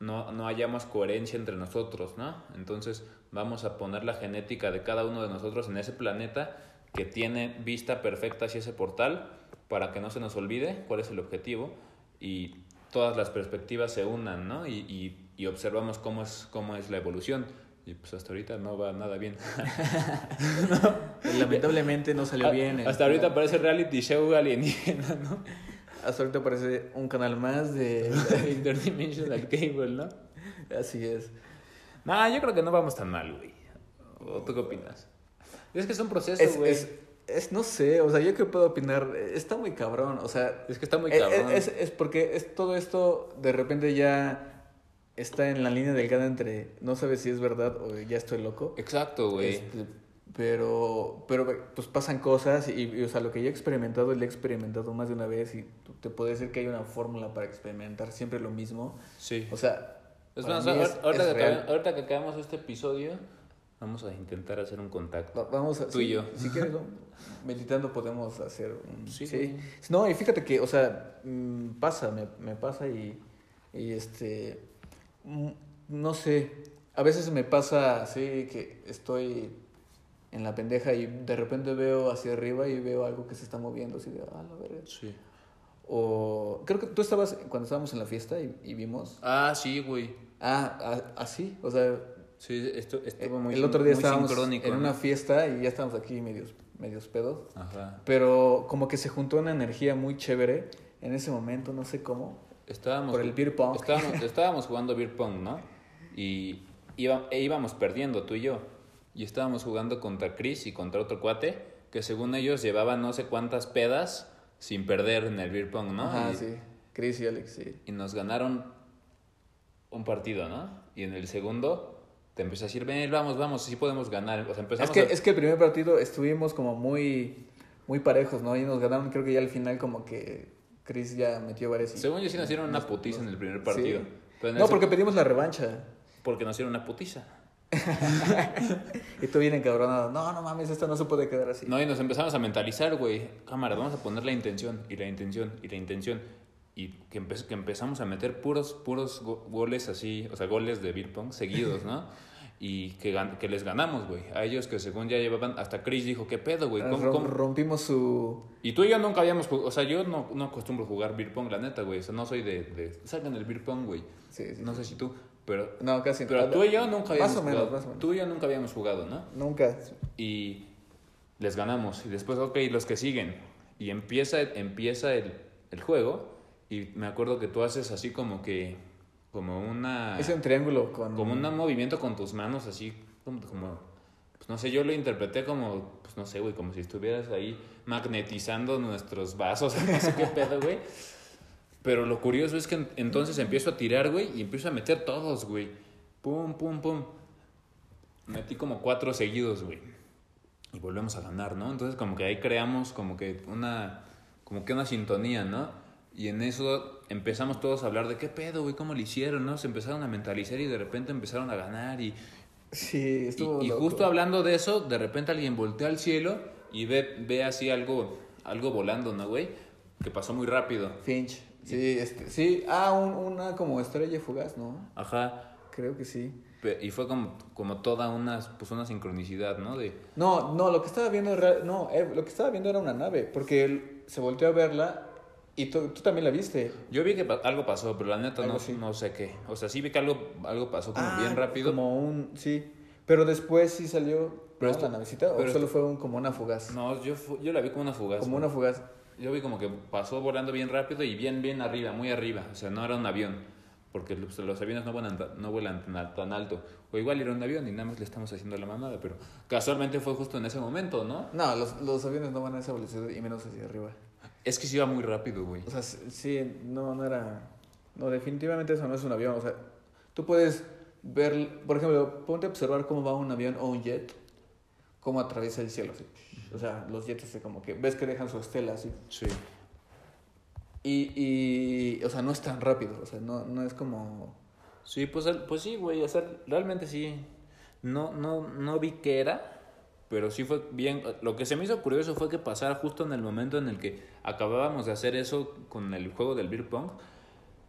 no, no hayamos coherencia entre nosotros, ¿no? Entonces vamos a poner la genética de cada uno de nosotros en ese planeta que tiene vista perfecta hacia ese portal para que no se nos olvide cuál es el objetivo y todas las perspectivas se unan, ¿no? Y, y, y observamos cómo es, cómo es la evolución. Y pues hasta ahorita no va nada bien. Lamentablemente no salió bien. el- Hasta ahorita parece reality show alienígena, ¿no? Hasta ahorita parece un canal más de... Interdimensional Cable, ¿no? Así es. No, yo creo que no vamos tan mal, güey. ¿O tú qué opinas? Es que es un proceso, Es, güey. es, es, no sé, o sea, yo que puedo opinar, está muy cabrón, o sea, Es que está muy Eh, cabrón. Es, es porque es, todo esto de repente ya está en la línea delgada entre no sabes si es verdad o ya estoy loco. Exacto, güey. Este, pero, pero pues pasan cosas y, y, o sea, lo que yo he experimentado, lo he experimentado más de una vez y te puedo decir que hay una fórmula para experimentar siempre lo mismo. Sí. O sea, Es más, ahor- es- ahorita, es que acabamos, ahorita que acabamos este episodio, vamos a intentar hacer un contacto. Va- Vamos a, Tú y sí, yo. Si quieres, ¿no? meditando podemos hacer un... Sí, Sí. No, y fíjate que, o sea, mm, pasa, me, me pasa y, y este... mm, No sé, a veces me pasa así que estoy en la pendeja y de repente veo hacia arriba y veo algo que se está moviendo así de, ah, la verga. Sí. O creo que tú estabas cuando estábamos en la fiesta y, y vimos... Ah, sí, güey. Ah, así, o sea, Sí, esto estuvo muy Eh, el otro día estábamos en ¿no? una fiesta y ya estábamos aquí medios, medios pedos. Ajá. Pero como que se juntó una energía muy chévere en ese momento, no sé cómo. Estábamos, Por el beer pong. Estábamos, estábamos jugando beer pong, ¿no? Y iba- e íbamos perdiendo tú y yo. Y estábamos jugando contra Chris y contra otro cuate que según ellos llevaban no sé cuántas pedas sin perder en el beer pong, ¿no? Y, sí. Chris y Alex, sí. y nos ganaron un partido, ¿no? Y en el segundo te empecé a decir, ven, vamos, vamos, sí podemos ganar. O sea, empezamos Es que, a- es que el primer partido estuvimos como muy, muy parejos, ¿no? Y nos ganaron, creo que ya al final como que Chris ya metió varias. y- Según yo sí nos dieron una putiza en el primer partido. Sí. Pero en el No, porque pedimos la revancha. porque nos dieron una putiza. Y tú bien encabronado. No, no mames, esto no se puede quedar así. No, y nos empezamos a mentalizar, güey. Cámara, vamos a poner la intención, y la intención, y la intención. Y que, empe- que empezamos a meter puros, puros go- goles así, o sea, goles de beer pong seguidos, ¿no? Y que, que les ganamos, güey. A ellos que según ya llevaban, hasta Chris dijo, ¿qué pedo, güey? ¿Cómo- Rom- cómo?". Rompimos su... Y tú y yo nunca habíamos jugado, o sea, yo no, no acostumbro jugar beer pong, la neta, güey. O sea, no soy de, de salgan el beer pong, güey. Sí, sí, No sí. sé si tú, pero, No, casi pero tú y yo nunca habíamos Más o menos, jugado. más o menos. Tú y yo nunca habíamos jugado, ¿no? Nunca. y les ganamos. Y después, ok, los que siguen. Y empieza, empieza el, el juego. Y me acuerdo que tú haces así como que, como una, Es un triángulo con... como un movimiento con tus manos, así como, como, pues no sé, yo lo interpreté como, pues no sé, güey, como si estuvieras ahí magnetizando nuestros vasos, no sé qué pedo, güey. Pero lo curioso es que en- entonces empiezo a tirar, güey, y empiezo a meter todos, güey. Pum, pum, pum. Metí como cuatro seguidos, güey. Y volvemos a ganar, ¿no? Entonces como que ahí creamos como que una, como que una sintonía, ¿no? Y en eso empezamos todos a hablar de qué pedo, güey, cómo lo hicieron, ¿no? Se empezaron a mentalizar y de repente empezaron a ganar y, Sí, estuvo y, y justo hablando de eso, de repente alguien voltea al cielo y ve, ve así algo, algo volando, ¿no, güey? Que pasó muy rápido. Finch. Sí, este, sí. Ah, un- una como estrella fugaz, ¿no? Ajá. Creo que sí. Y fue como, como toda una, pues una sincronicidad, ¿no? De, No, no, lo que estaba viendo era, no, eh, lo que estaba viendo era una nave, porque él se volteó a verla y tú, tú también la viste. Yo vi que pa- algo pasó, pero la neta no, no sé qué. O sea, sí vi que algo, algo pasó como Ah, bien rápido. Como un, sí. Pero después sí salió Pero ¿no? esto- la navecita, o pero solo esto- fue un, como una fugaz. No, yo, yo la vi como una fugaz. como una fugaz. Yo vi como que pasó volando bien rápido y bien, bien arriba, muy arriba. O sea, no era un avión. Porque los, los aviones no vuelan, no vuelan tan alto. O igual era un avión y nada más le estamos haciendo la mamada. Pero casualmente fue justo en ese momento, ¿no? No, los, los aviones no van a esa velocidad y menos hacia arriba. Es que sí iba muy rápido, güey. O sea, sí, no, no era. No, definitivamente eso no es un avión. O sea, tú puedes ver, por ejemplo, ponte a observar cómo va un avión o un jet, cómo atraviesa el cielo. así. O sea, los jets, así como que ves que dejan su estela así. Sí. Y, y o sea, no es tan rápido. O sea, no, no es como. Sí, pues, pues sí, güey. O sea, realmente sí. No, no, no vi qué era, pero sí fue bien. Lo que se me hizo curioso fue que pasara justo en el momento en el que acabábamos de hacer eso con el juego del beer pong.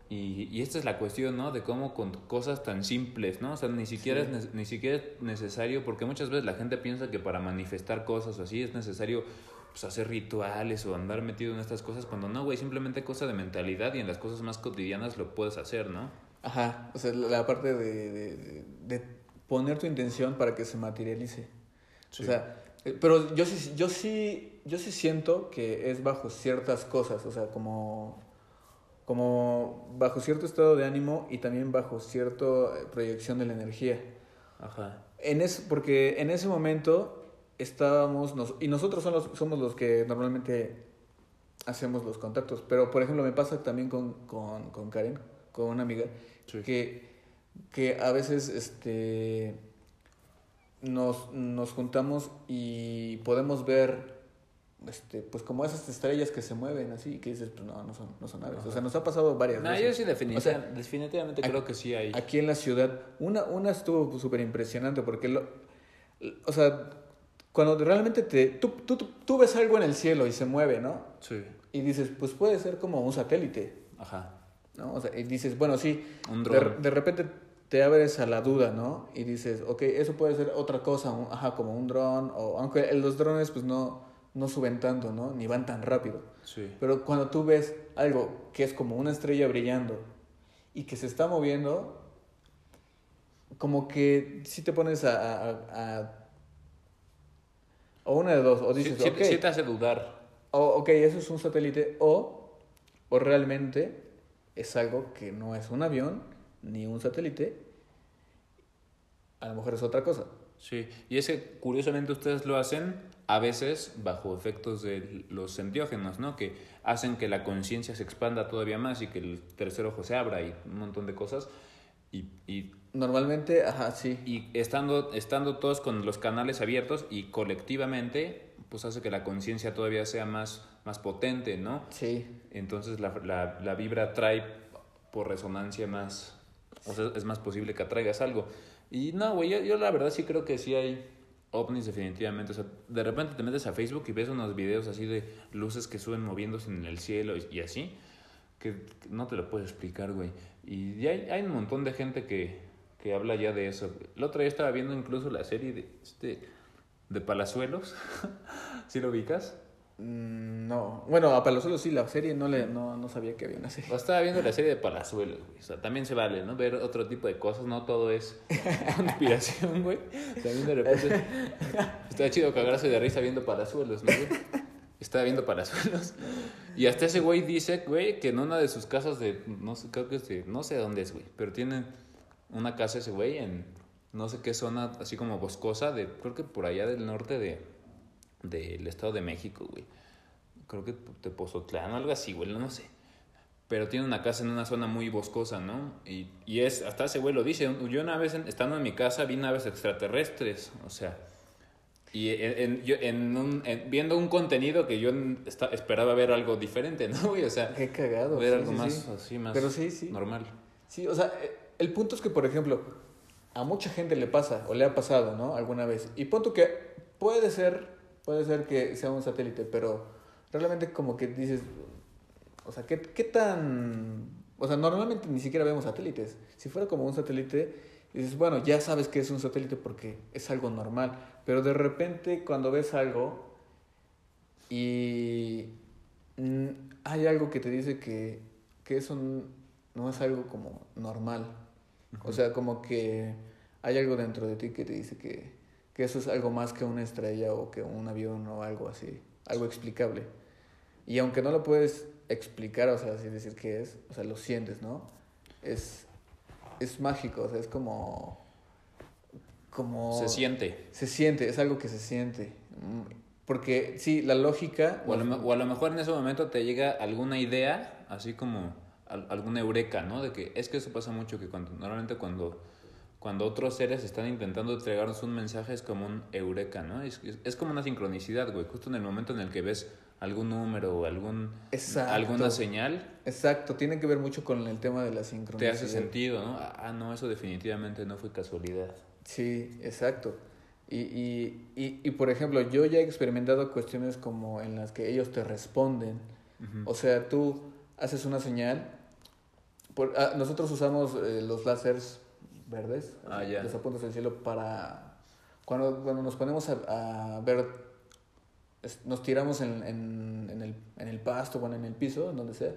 Y, y esta es la cuestión, ¿no? De cómo con cosas tan simples, ¿no? O sea, ni siquiera, Sí. es, ni siquiera es necesario, porque muchas veces la gente piensa que para manifestar cosas o así es necesario pues, hacer rituales o andar metido en estas cosas, cuando no, güey, simplemente cosa de mentalidad y en las cosas más cotidianas lo puedes hacer, ¿no? Ajá. O sea, la, parte de, de- de poner tu intención para que se materialice. Sí. O sea, eh, pero yo sí, yo sí, yo sí siento que es bajo ciertas cosas, o sea, como, como bajo cierto estado de ánimo y también bajo cierta proyección de la energía. Ajá. En ese, porque en ese momento estábamos, nos- y nosotros son los- somos los que normalmente hacemos los contactos, pero por ejemplo me pasa también con, con, con Karen, con una amiga, Sí. que, que a veces este, nos, nos juntamos y podemos ver este, pues como esas estrellas que se mueven así, que dices, pues no, no son, no son aves. O sea, nos ha pasado varias No, veces. yo sí O sea, definitivamente aquí- creo que sí hay. aquí en la ciudad. Una, una estuvo súper impresionante porque, lo, o sea, cuando realmente te, tú, tú, tú, ves algo en el cielo y se mueve, ¿no? Sí. Y dices, pues puede ser como un satélite, Ajá. ¿no? O sea, y dices, bueno, sí, Un de, de repente te abres a la duda, ¿no? Y dices, ok, eso puede ser otra cosa, un- ajá, como un dron, o aunque los drones pues no, no suben tanto, ¿no? Ni van tan rápido. Sí. Pero cuando tú ves algo que es como una estrella brillando y que se está moviendo, como que sí te pones a... a- a- o una de dos, o dices, sí- ok, sí te hace dudar. o, ok, eso es un satélite, o, o realmente es algo que no es un avión ni un satélite, a lo mejor es otra cosa. Sí. Y es que curiosamente ustedes lo hacen a veces bajo efectos de los enteógenos, ¿no? Que hacen que la conciencia se expanda todavía más y que el tercer ojo se abra y un montón de cosas. Y, y Normalmente, ajá, sí. Y estando, estando todos con los canales abiertos y colectivamente, pues hace que la conciencia todavía sea más, más potente, ¿no? Sí, Entonces la, la, la vibra trae por resonancia más, o sea, es más posible que atraigas algo. Y no, güey, yo, yo la verdad sí creo que sí hay ovnis definitivamente. O sea, de repente te metes a Facebook y ves unos videos así de luces que suben moviéndose en el cielo y, así, que no te lo puedo explicar, güey. Y hay, hay un montón de gente que, que habla ya de eso. El otro día estaba viendo incluso la serie de, este, de Palazuelos. ¿Sí lo ubicas? Mm, no. Bueno, a Palazuelos sí, la serie no, le, no, no sabía que había una serie. O estaba viendo la serie de Palazuelos, güey. O sea, también se vale, ¿no? Ver otro tipo de cosas, no todo es conspiración, güey. También de repente está chido cagarse de risa viendo Palazuelos, ¿no, güey? Estaba viendo Palazuelos. Y hasta ese güey dice, güey, que en una de sus casas de, no sé, creo que es de, no sé dónde es, güey, pero tiene una casa ese güey en no sé qué zona, así como boscosa, de, creo que por allá del norte de, del Estado de México, güey. Creo que de Pozotlán o algo así, güey, no sé. Pero tiene una casa en una zona muy boscosa, ¿no? Y, y es, hasta ese güey lo dice, yo una vez estando en mi casa vi naves extraterrestres, o sea, y en, en- yo, en un, en- viendo un contenido que yo esperaba ver algo diferente, ¿no, güey? O sea, Qué cagado. ver sí, algo sí, más sí. así, más Pero sí, sí. normal. Sí, o sea, eh, el punto es que, por ejemplo, a mucha gente le pasa o le ha pasado, ¿no? Alguna vez. Y punto que puede ser, puede ser que sea un satélite, pero realmente como que dices, o sea, ¿qué, qué tan... O sea, normalmente ni siquiera vemos satélites. Si fuera como un satélite, dices, bueno, ya sabes que es un satélite porque es algo normal. Pero de repente cuando ves algo y mm, hay algo que te dice que, que eso no es algo como normal. O sea, como que hay algo dentro de ti que te dice que, que eso es algo más que una estrella o que un avión o algo así, algo explicable. Y aunque no lo puedes explicar, o sea, así decir qué es, o sea, lo sientes, ¿no? Es, es mágico, o sea, es como... como Se siente. se siente, es algo que se siente. Mm, Porque sí, la lógica... O a, lo, o a lo mejor en ese momento te llega alguna idea, así como al- alguna eureka, ¿no? De que es que eso pasa mucho, que cuando, normalmente cuando, cuando otros seres están intentando entregarnos un mensaje es como un eureka, ¿no? Es, es, es como una sincronicidad, güey. Justo en el momento en el que ves algún número o algún, Exacto. alguna señal, Exacto, tiene que ver mucho con el tema de la te sincronicidad. hace sentido, ¿no? Ah, no, eso definitivamente no fue casualidad. Sí, exacto. Y, y, y, y, por ejemplo, yo ya he experimentado cuestiones como en las que ellos te responden. O sea, tú haces una señal. Por, ah, nosotros usamos eh, los láseres verdes, Ah, ya. los apuntes al cielo, para. Cuando, cuando nos ponemos a, a ver, es- nos tiramos en, en, en, el, en el pasto, bueno, en el piso, en donde sea,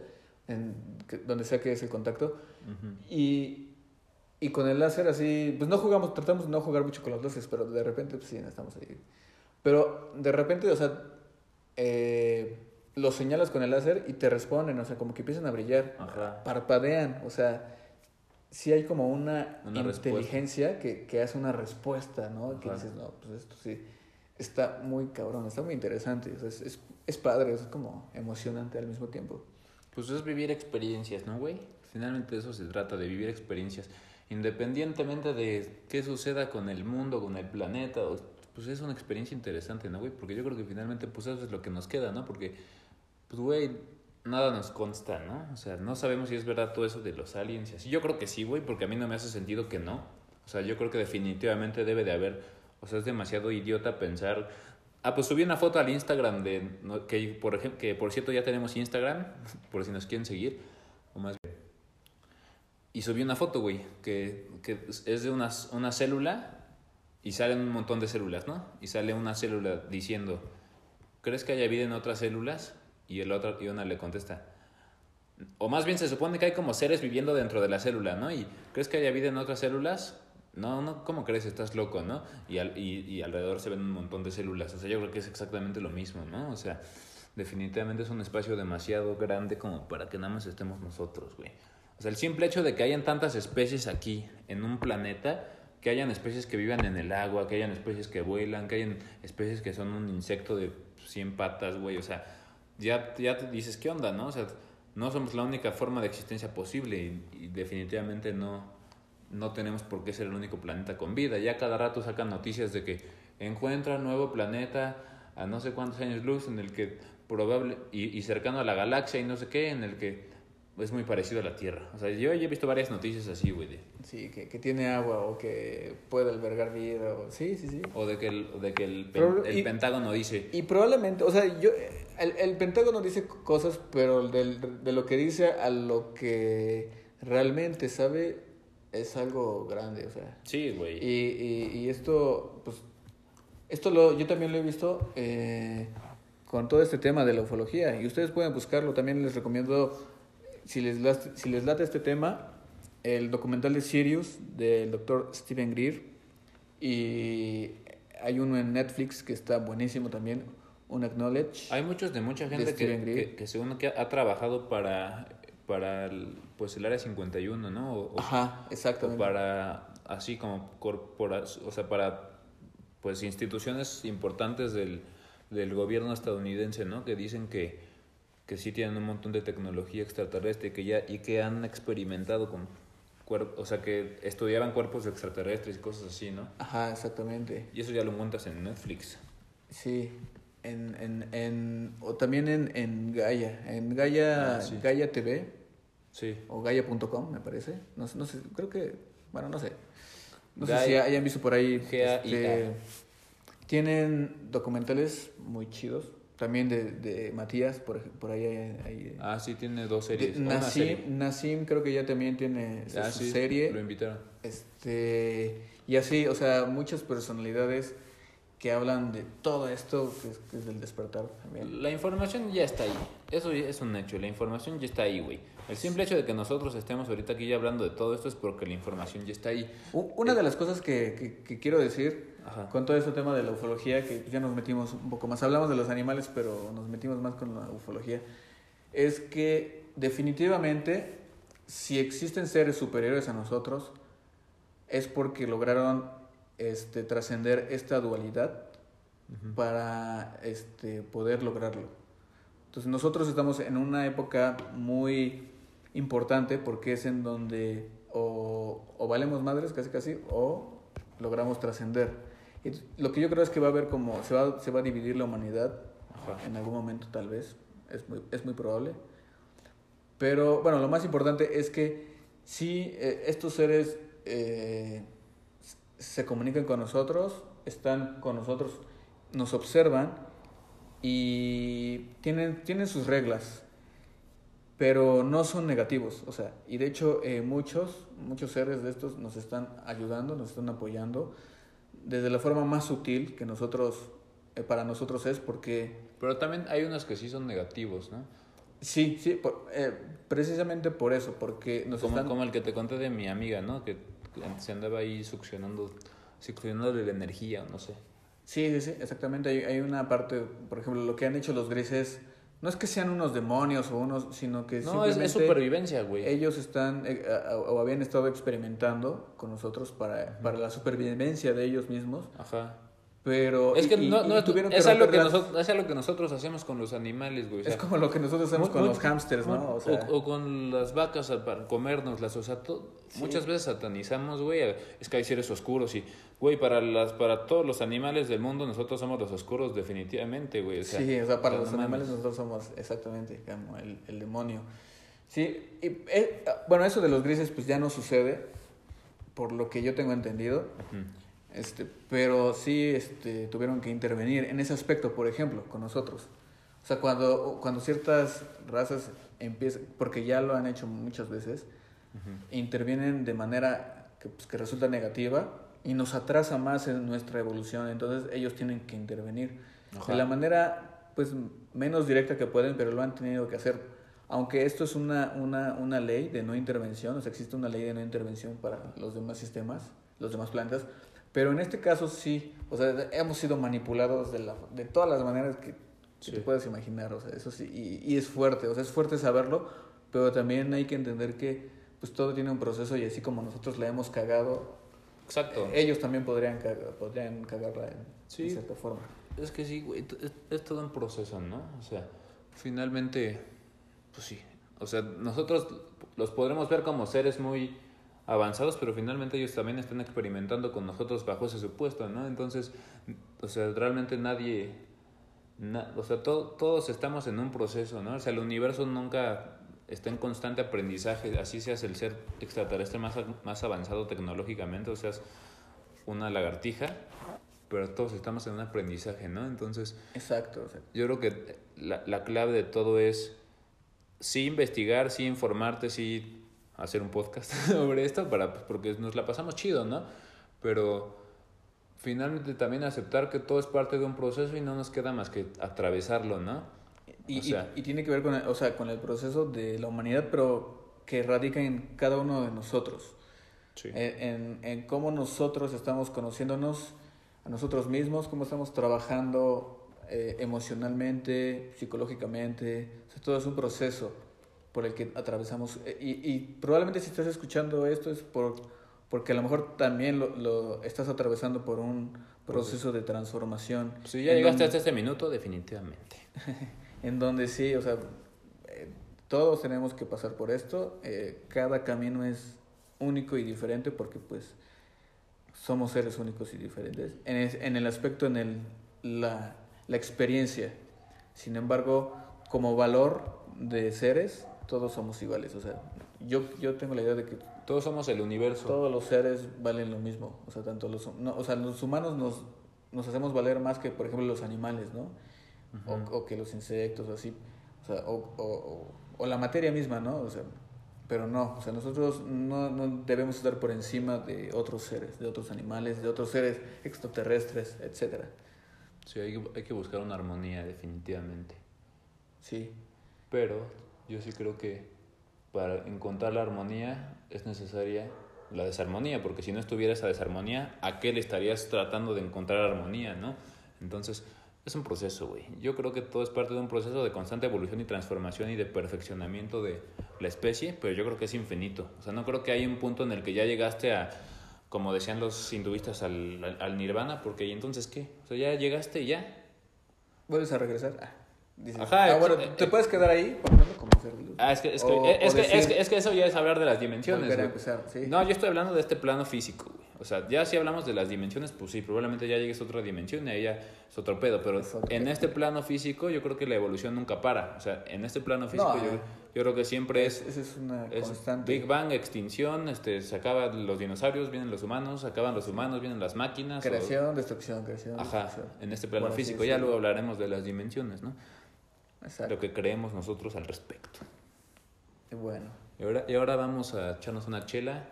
en, que- donde sea que es el contacto, Ujú. y, y con el láser así, pues no jugamos, tratamos de no jugar mucho con los láseres, pero de repente, pues sí, estamos ahí. Pero de repente, o sea, eh, los señalas con el láser y te responden, o sea, como que empiezan a brillar, Ajá. parpadean, o sea, sí hay como una, Una inteligencia que, que hace una respuesta, ¿no? Que Ajá. dices, no, pues esto sí está muy cabrón, está muy interesante. o sea, es, es, es padre, es como emocionante al mismo tiempo. Pues es vivir experiencias, ¿no, güey? Finalmente eso se trata, de vivir experiencias. Independientemente de qué suceda con el mundo, con el planeta, pues es una experiencia interesante, ¿no, güey? Porque yo creo que finalmente, pues eso es lo que nos queda, ¿no? Porque, pues, güey, nada nos consta, ¿no? O sea, no sabemos si es verdad todo eso de los aliens y. Yo creo que sí, güey, porque a mí no me hace sentido que no. O sea, yo creo que definitivamente debe de haber, o sea, es demasiado idiota pensar... Ah, pues subí una foto al Instagram de, que por ejemplo, que por cierto ya tenemos Instagram, por si nos quieren seguir, o más bien. Y subí una foto, güey, que, que es de una, una célula y salen un montón de células, ¿no? Y sale una célula diciendo, ¿crees que haya vida en otras células? Y el otro, y una le contesta, o más bien se supone que hay como seres viviendo dentro de la célula, ¿no? Y ¿crees que haya vida en otras células? No, no, ¿cómo crees? Estás loco, ¿no? Y, al- y, y alrededor se ven un montón de células. O sea, yo creo que es exactamente lo mismo, ¿no? O sea, definitivamente es un espacio demasiado grande como para que nada más estemos nosotros, güey. O sea, el simple hecho de que hayan tantas especies aquí en un planeta, que hayan especies que vivan en el agua, que hayan especies que vuelan, que hayan especies que son un insecto de 100 patas, güey. O sea, ya, ya te dices, ¿qué onda, no? O sea, no somos la única forma de existencia posible y, y definitivamente no, no tenemos por qué ser el único planeta con vida. Ya cada rato sacan noticias de que encuentran nuevo planeta a no sé cuántos años luz en el que probable y, y cercano a la galaxia y no sé qué, en el que es muy parecido a la Tierra. O sea, yo ya he visto varias noticias así, güey, de- Sí, que, que tiene agua o que puede albergar vida. O... Sí, sí, sí. o de que el, o de que el, pen- el y- Pentágono dice, Y probablemente, o sea, yo, el, el Pentágono dice cosas, pero del- de lo que dice a lo que realmente sabe es algo grande, o sea. sí, güey. Y, y, y esto, pues, esto lo, yo también lo he visto eh, con todo este tema de la ufología. Y ustedes pueden buscarlo. También les recomiendo, si les, late- si les late este tema, el documental de Sirius del doctor Stephen Greer. Y hay uno en Netflix que está buenísimo también, Un Acknowledge. Hay muchos de mucha gente de que, que, que según que ha trabajado para, para el, pues el área 51, ¿no? O, o- Ajá, o exactamente. para, así como corpora, o sea, para pues instituciones importantes del, del gobierno estadounidense, ¿no? Que dicen que, que sí tienen un montón de tecnología extraterrestre que ya, y que han experimentado con cuerpos, o sea, que estudiaban cuerpos extraterrestres y cosas así, ¿no? Ajá, exactamente. Y eso ya lo montas en Netflix. Sí, en, en, en, o también en, en Gaia, en Gaia, Ah, sí. Gaia TV Sí. o Gaia.com, me parece. No, sé- no sé, creo que, bueno, no sé. No sé Gaia- si hayan visto por ahí. Este, tienen documentales muy chidos. También de, de Matías, por, por ahí hay. hay- Ah, sí, tiene dos de- series. una Nassim, serie. Nassim creo que ya también tiene su, Ah, su sí, serie. Lo invitaron. Este, y así, o sea, muchas personalidades que hablan de todo esto que es, que es del despertar también. La información ya está ahí. Eso es un hecho. La información ya está ahí, güey. El simple hecho de que nosotros estemos ahorita aquí ya hablando de todo esto es porque la información ya está ahí. Una de las cosas que, que- que quiero decir Ajá. con todo este tema de la ufología, que ya nos metimos un poco más, hablamos de los animales, pero nos metimos más con la ufología, es que definitivamente si existen seres superiores a nosotros, es porque lograron este, trascender esta dualidad para este, poder lograrlo. Entonces nosotros estamos en una época muy importante porque es en donde o, o valemos madres casi casi o logramos trascender. Lo que yo creo es que va a haber como se va, se va a dividir la humanidad Ajá. en algún momento tal vez, es muy, es muy probable. Pero bueno, lo más importante es que si estos seres eh, se comunican con nosotros, están con nosotros, nos observan y tienen, tienen sus reglas, pero no son negativos. O sea, y de hecho eh, muchos, muchos seres de estos nos están ayudando, nos están apoyando desde la forma más sutil que nosotros, eh, para nosotros es, porque Pero también hay unos que sí son negativos, ¿no? sí, sí, por- eh, precisamente por eso, porque nos están... como el que te conté de mi amiga, ¿no? Que se andaba ahí succionando, succionándole la energía, no sé. Sí, sí, sí, exactamente. Hay, hay una parte, por ejemplo, lo que han hecho los grises no es que sean unos demonios o unos, sino que No, es, supervivencia, güey. ellos están eh, o habían estado experimentando con nosotros para, para la supervivencia de ellos mismos, Ajá. Pero Es que y- no, y- no y tuvieron es, algo romper que nosotros, es algo que nosotros hacemos con los animales, güey. o sea, es como lo que nosotros hacemos con los hámsters, ¿no? O sea, o, o con las vacas para comérnoslas, o sea, to- muchas veces satanizamos, güey, es que hay seres oscuros y, güey, para las para todos los animales del mundo nosotros somos los oscuros definitivamente, güey. O sea, sí, o sea, para los mames. animales nosotros somos exactamente como el, el demonio. Sí, y, eh, bueno, eso de los grises pues ya no sucede, por lo que yo tengo entendido. Ujú. Este, pero sí este, tuvieron que intervenir en ese aspecto, por ejemplo, con nosotros. O sea, cuando, cuando ciertas razas empiezan, porque ya lo han hecho muchas veces, intervienen de manera que, pues, que resulta negativa y nos atrasa más en nuestra evolución, entonces ellos tienen que intervenir Ajá. de la manera pues menos directa que pueden, pero lo han tenido que hacer. Aunque esto es una, una, una ley de no intervención, o sea, existe una ley de no intervención para los demás sistemas, los demás planetas, pero en este caso sí, o sea, hemos sido manipulados de, la, de todas las maneras que, que Sí. te puedes imaginar, o sea, eso sí, y, y es fuerte, o sea, es fuerte saberlo, pero también hay que entender que pues todo tiene un proceso y así como nosotros la hemos cagado, Exacto. eh, ellos también podrían, cagar, podrían cagarla en, Sí. en cierta forma. Es que sí, güey, es todo un proceso, ¿no? O sea, finalmente, pues sí. O sea, nosotros los podremos ver como seres muy avanzados, pero finalmente ellos también están experimentando con nosotros bajo ese supuesto, ¿no? Entonces, o sea, realmente nadie, na- o sea, to- todos estamos en un proceso, ¿no? O sea, el universo nunca está en constante aprendizaje, así seas el ser extraterrestre más, más avanzado tecnológicamente, o seas una lagartija, pero todos estamos en un aprendizaje, ¿no? Entonces, Exacto, o sea, yo creo que la, la clave de todo es sí investigar, sí informarte, sí hacer un podcast sobre esto, para, pues, porque nos la pasamos chido, ¿no? Pero finalmente también aceptar que todo es parte de un proceso y no nos queda más que atravesarlo, ¿no? Y, O sea- y, y tiene que ver con el, o sea, con el proceso de la humanidad, pero que radica en cada uno de nosotros. Sí. En, en, en cómo nosotros estamos conociéndonos a nosotros mismos, cómo estamos trabajando eh, emocionalmente, psicológicamente. O sea, todo es un proceso por el que atravesamos. Eh, Y, y probablemente si estás escuchando esto es por, porque a lo mejor también lo, lo estás atravesando por un proceso de transformación. Si ya llegaste donde- hasta este minuto, definitivamente. en donde sí, o sea, eh, todos tenemos que pasar por esto, eh, cada camino es único y diferente porque pues somos seres únicos y diferentes, en, es- en el aspecto, en el, la, la experiencia. Sin embargo, como valor de seres, todos somos iguales, o sea, yo, yo tengo la idea de que Todos somos el universo. todos los seres valen lo mismo, o sea, tanto los, no, o sea, los humanos nos, nos hacemos valer más que, por ejemplo, los animales, ¿no? O, o que los insectos o así, o, sea, o, o, la materia misma, ¿no? O sea, pero no, o sea, nosotros no, no debemos estar por encima de otros seres, de otros animales, de otros seres extraterrestres, etcétera. Sí, hay, hay que buscar una armonía, definitivamente. Sí, Pero yo sí creo que para encontrar la armonía es necesaria la desarmonía, porque si no estuviera esa desarmonía, ¿a qué le estarías tratando de encontrar armonía, no? Entonces, es un proceso, güey. Yo creo que todo es parte de un proceso de constante evolución y transformación y de perfeccionamiento de la especie, pero yo creo que es infinito. O sea, no creo que haya un punto en el que ya llegaste a, como decían los hinduistas, al, al, al nirvana, porque ¿y entonces qué? O sea, ya llegaste y ya. ¿vuelves a regresar? Dices, Ajá, ah, bueno, ex- te eh, puedes quedar ahí, por ejemplo, como ser de luz. Ah, es que, es que, O- es, o que, es, que, es que eso ya es hablar de las dimensiones. volver a güey. empezar, sí. No, yo estoy hablando de este plano físico, güey. O sea, ya si hablamos de las dimensiones, pues sí, probablemente ya llegues a otra dimensión y ahí ya es otro pedo. Pero otro en pedo. este plano físico, yo creo que la evolución nunca para. O sea, en este plano físico, No, yo, eh. yo creo que siempre Es- es, esa es una constante. Big Bang, extinción, este, se acaban los dinosaurios, vienen los humanos, acaban los humanos, vienen las máquinas. o- Creación, destrucción, creación. Ajá, destrucción. en este plano físico. Ya luego hablaremos de las dimensiones, ¿no? Exacto. Lo que creemos nosotros al respecto. Y bueno. Y ahora, y ahora vamos a echarnos una chela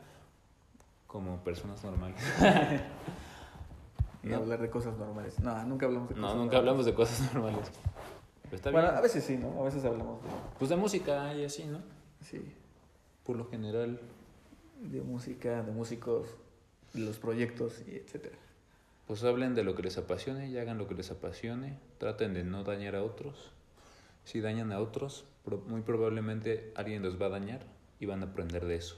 como personas normales. Y No. hablar de cosas normales. No, nunca hablamos de No, cosas nunca normales. hablamos de cosas normales. Pero está Bueno, bien. a veces sí, ¿no? A veces hablamos de, Pues de música y así, ¿no? sí, Por lo general. de música, de músicos, de los proyectos y etcétera. Pues hablen de lo que les apasione y hagan lo que les apasione. Traten de no dañar a otros. Si dañan a otros, muy probablemente alguien los va a dañar y van a aprender de eso.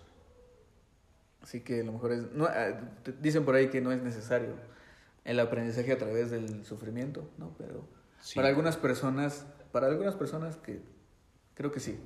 Así que a lo mejor es... No, ah, dicen por ahí que no es necesario el aprendizaje a través del sufrimiento, ¿no? Pero Sí. para algunas personas, para algunas personas que creo que sí.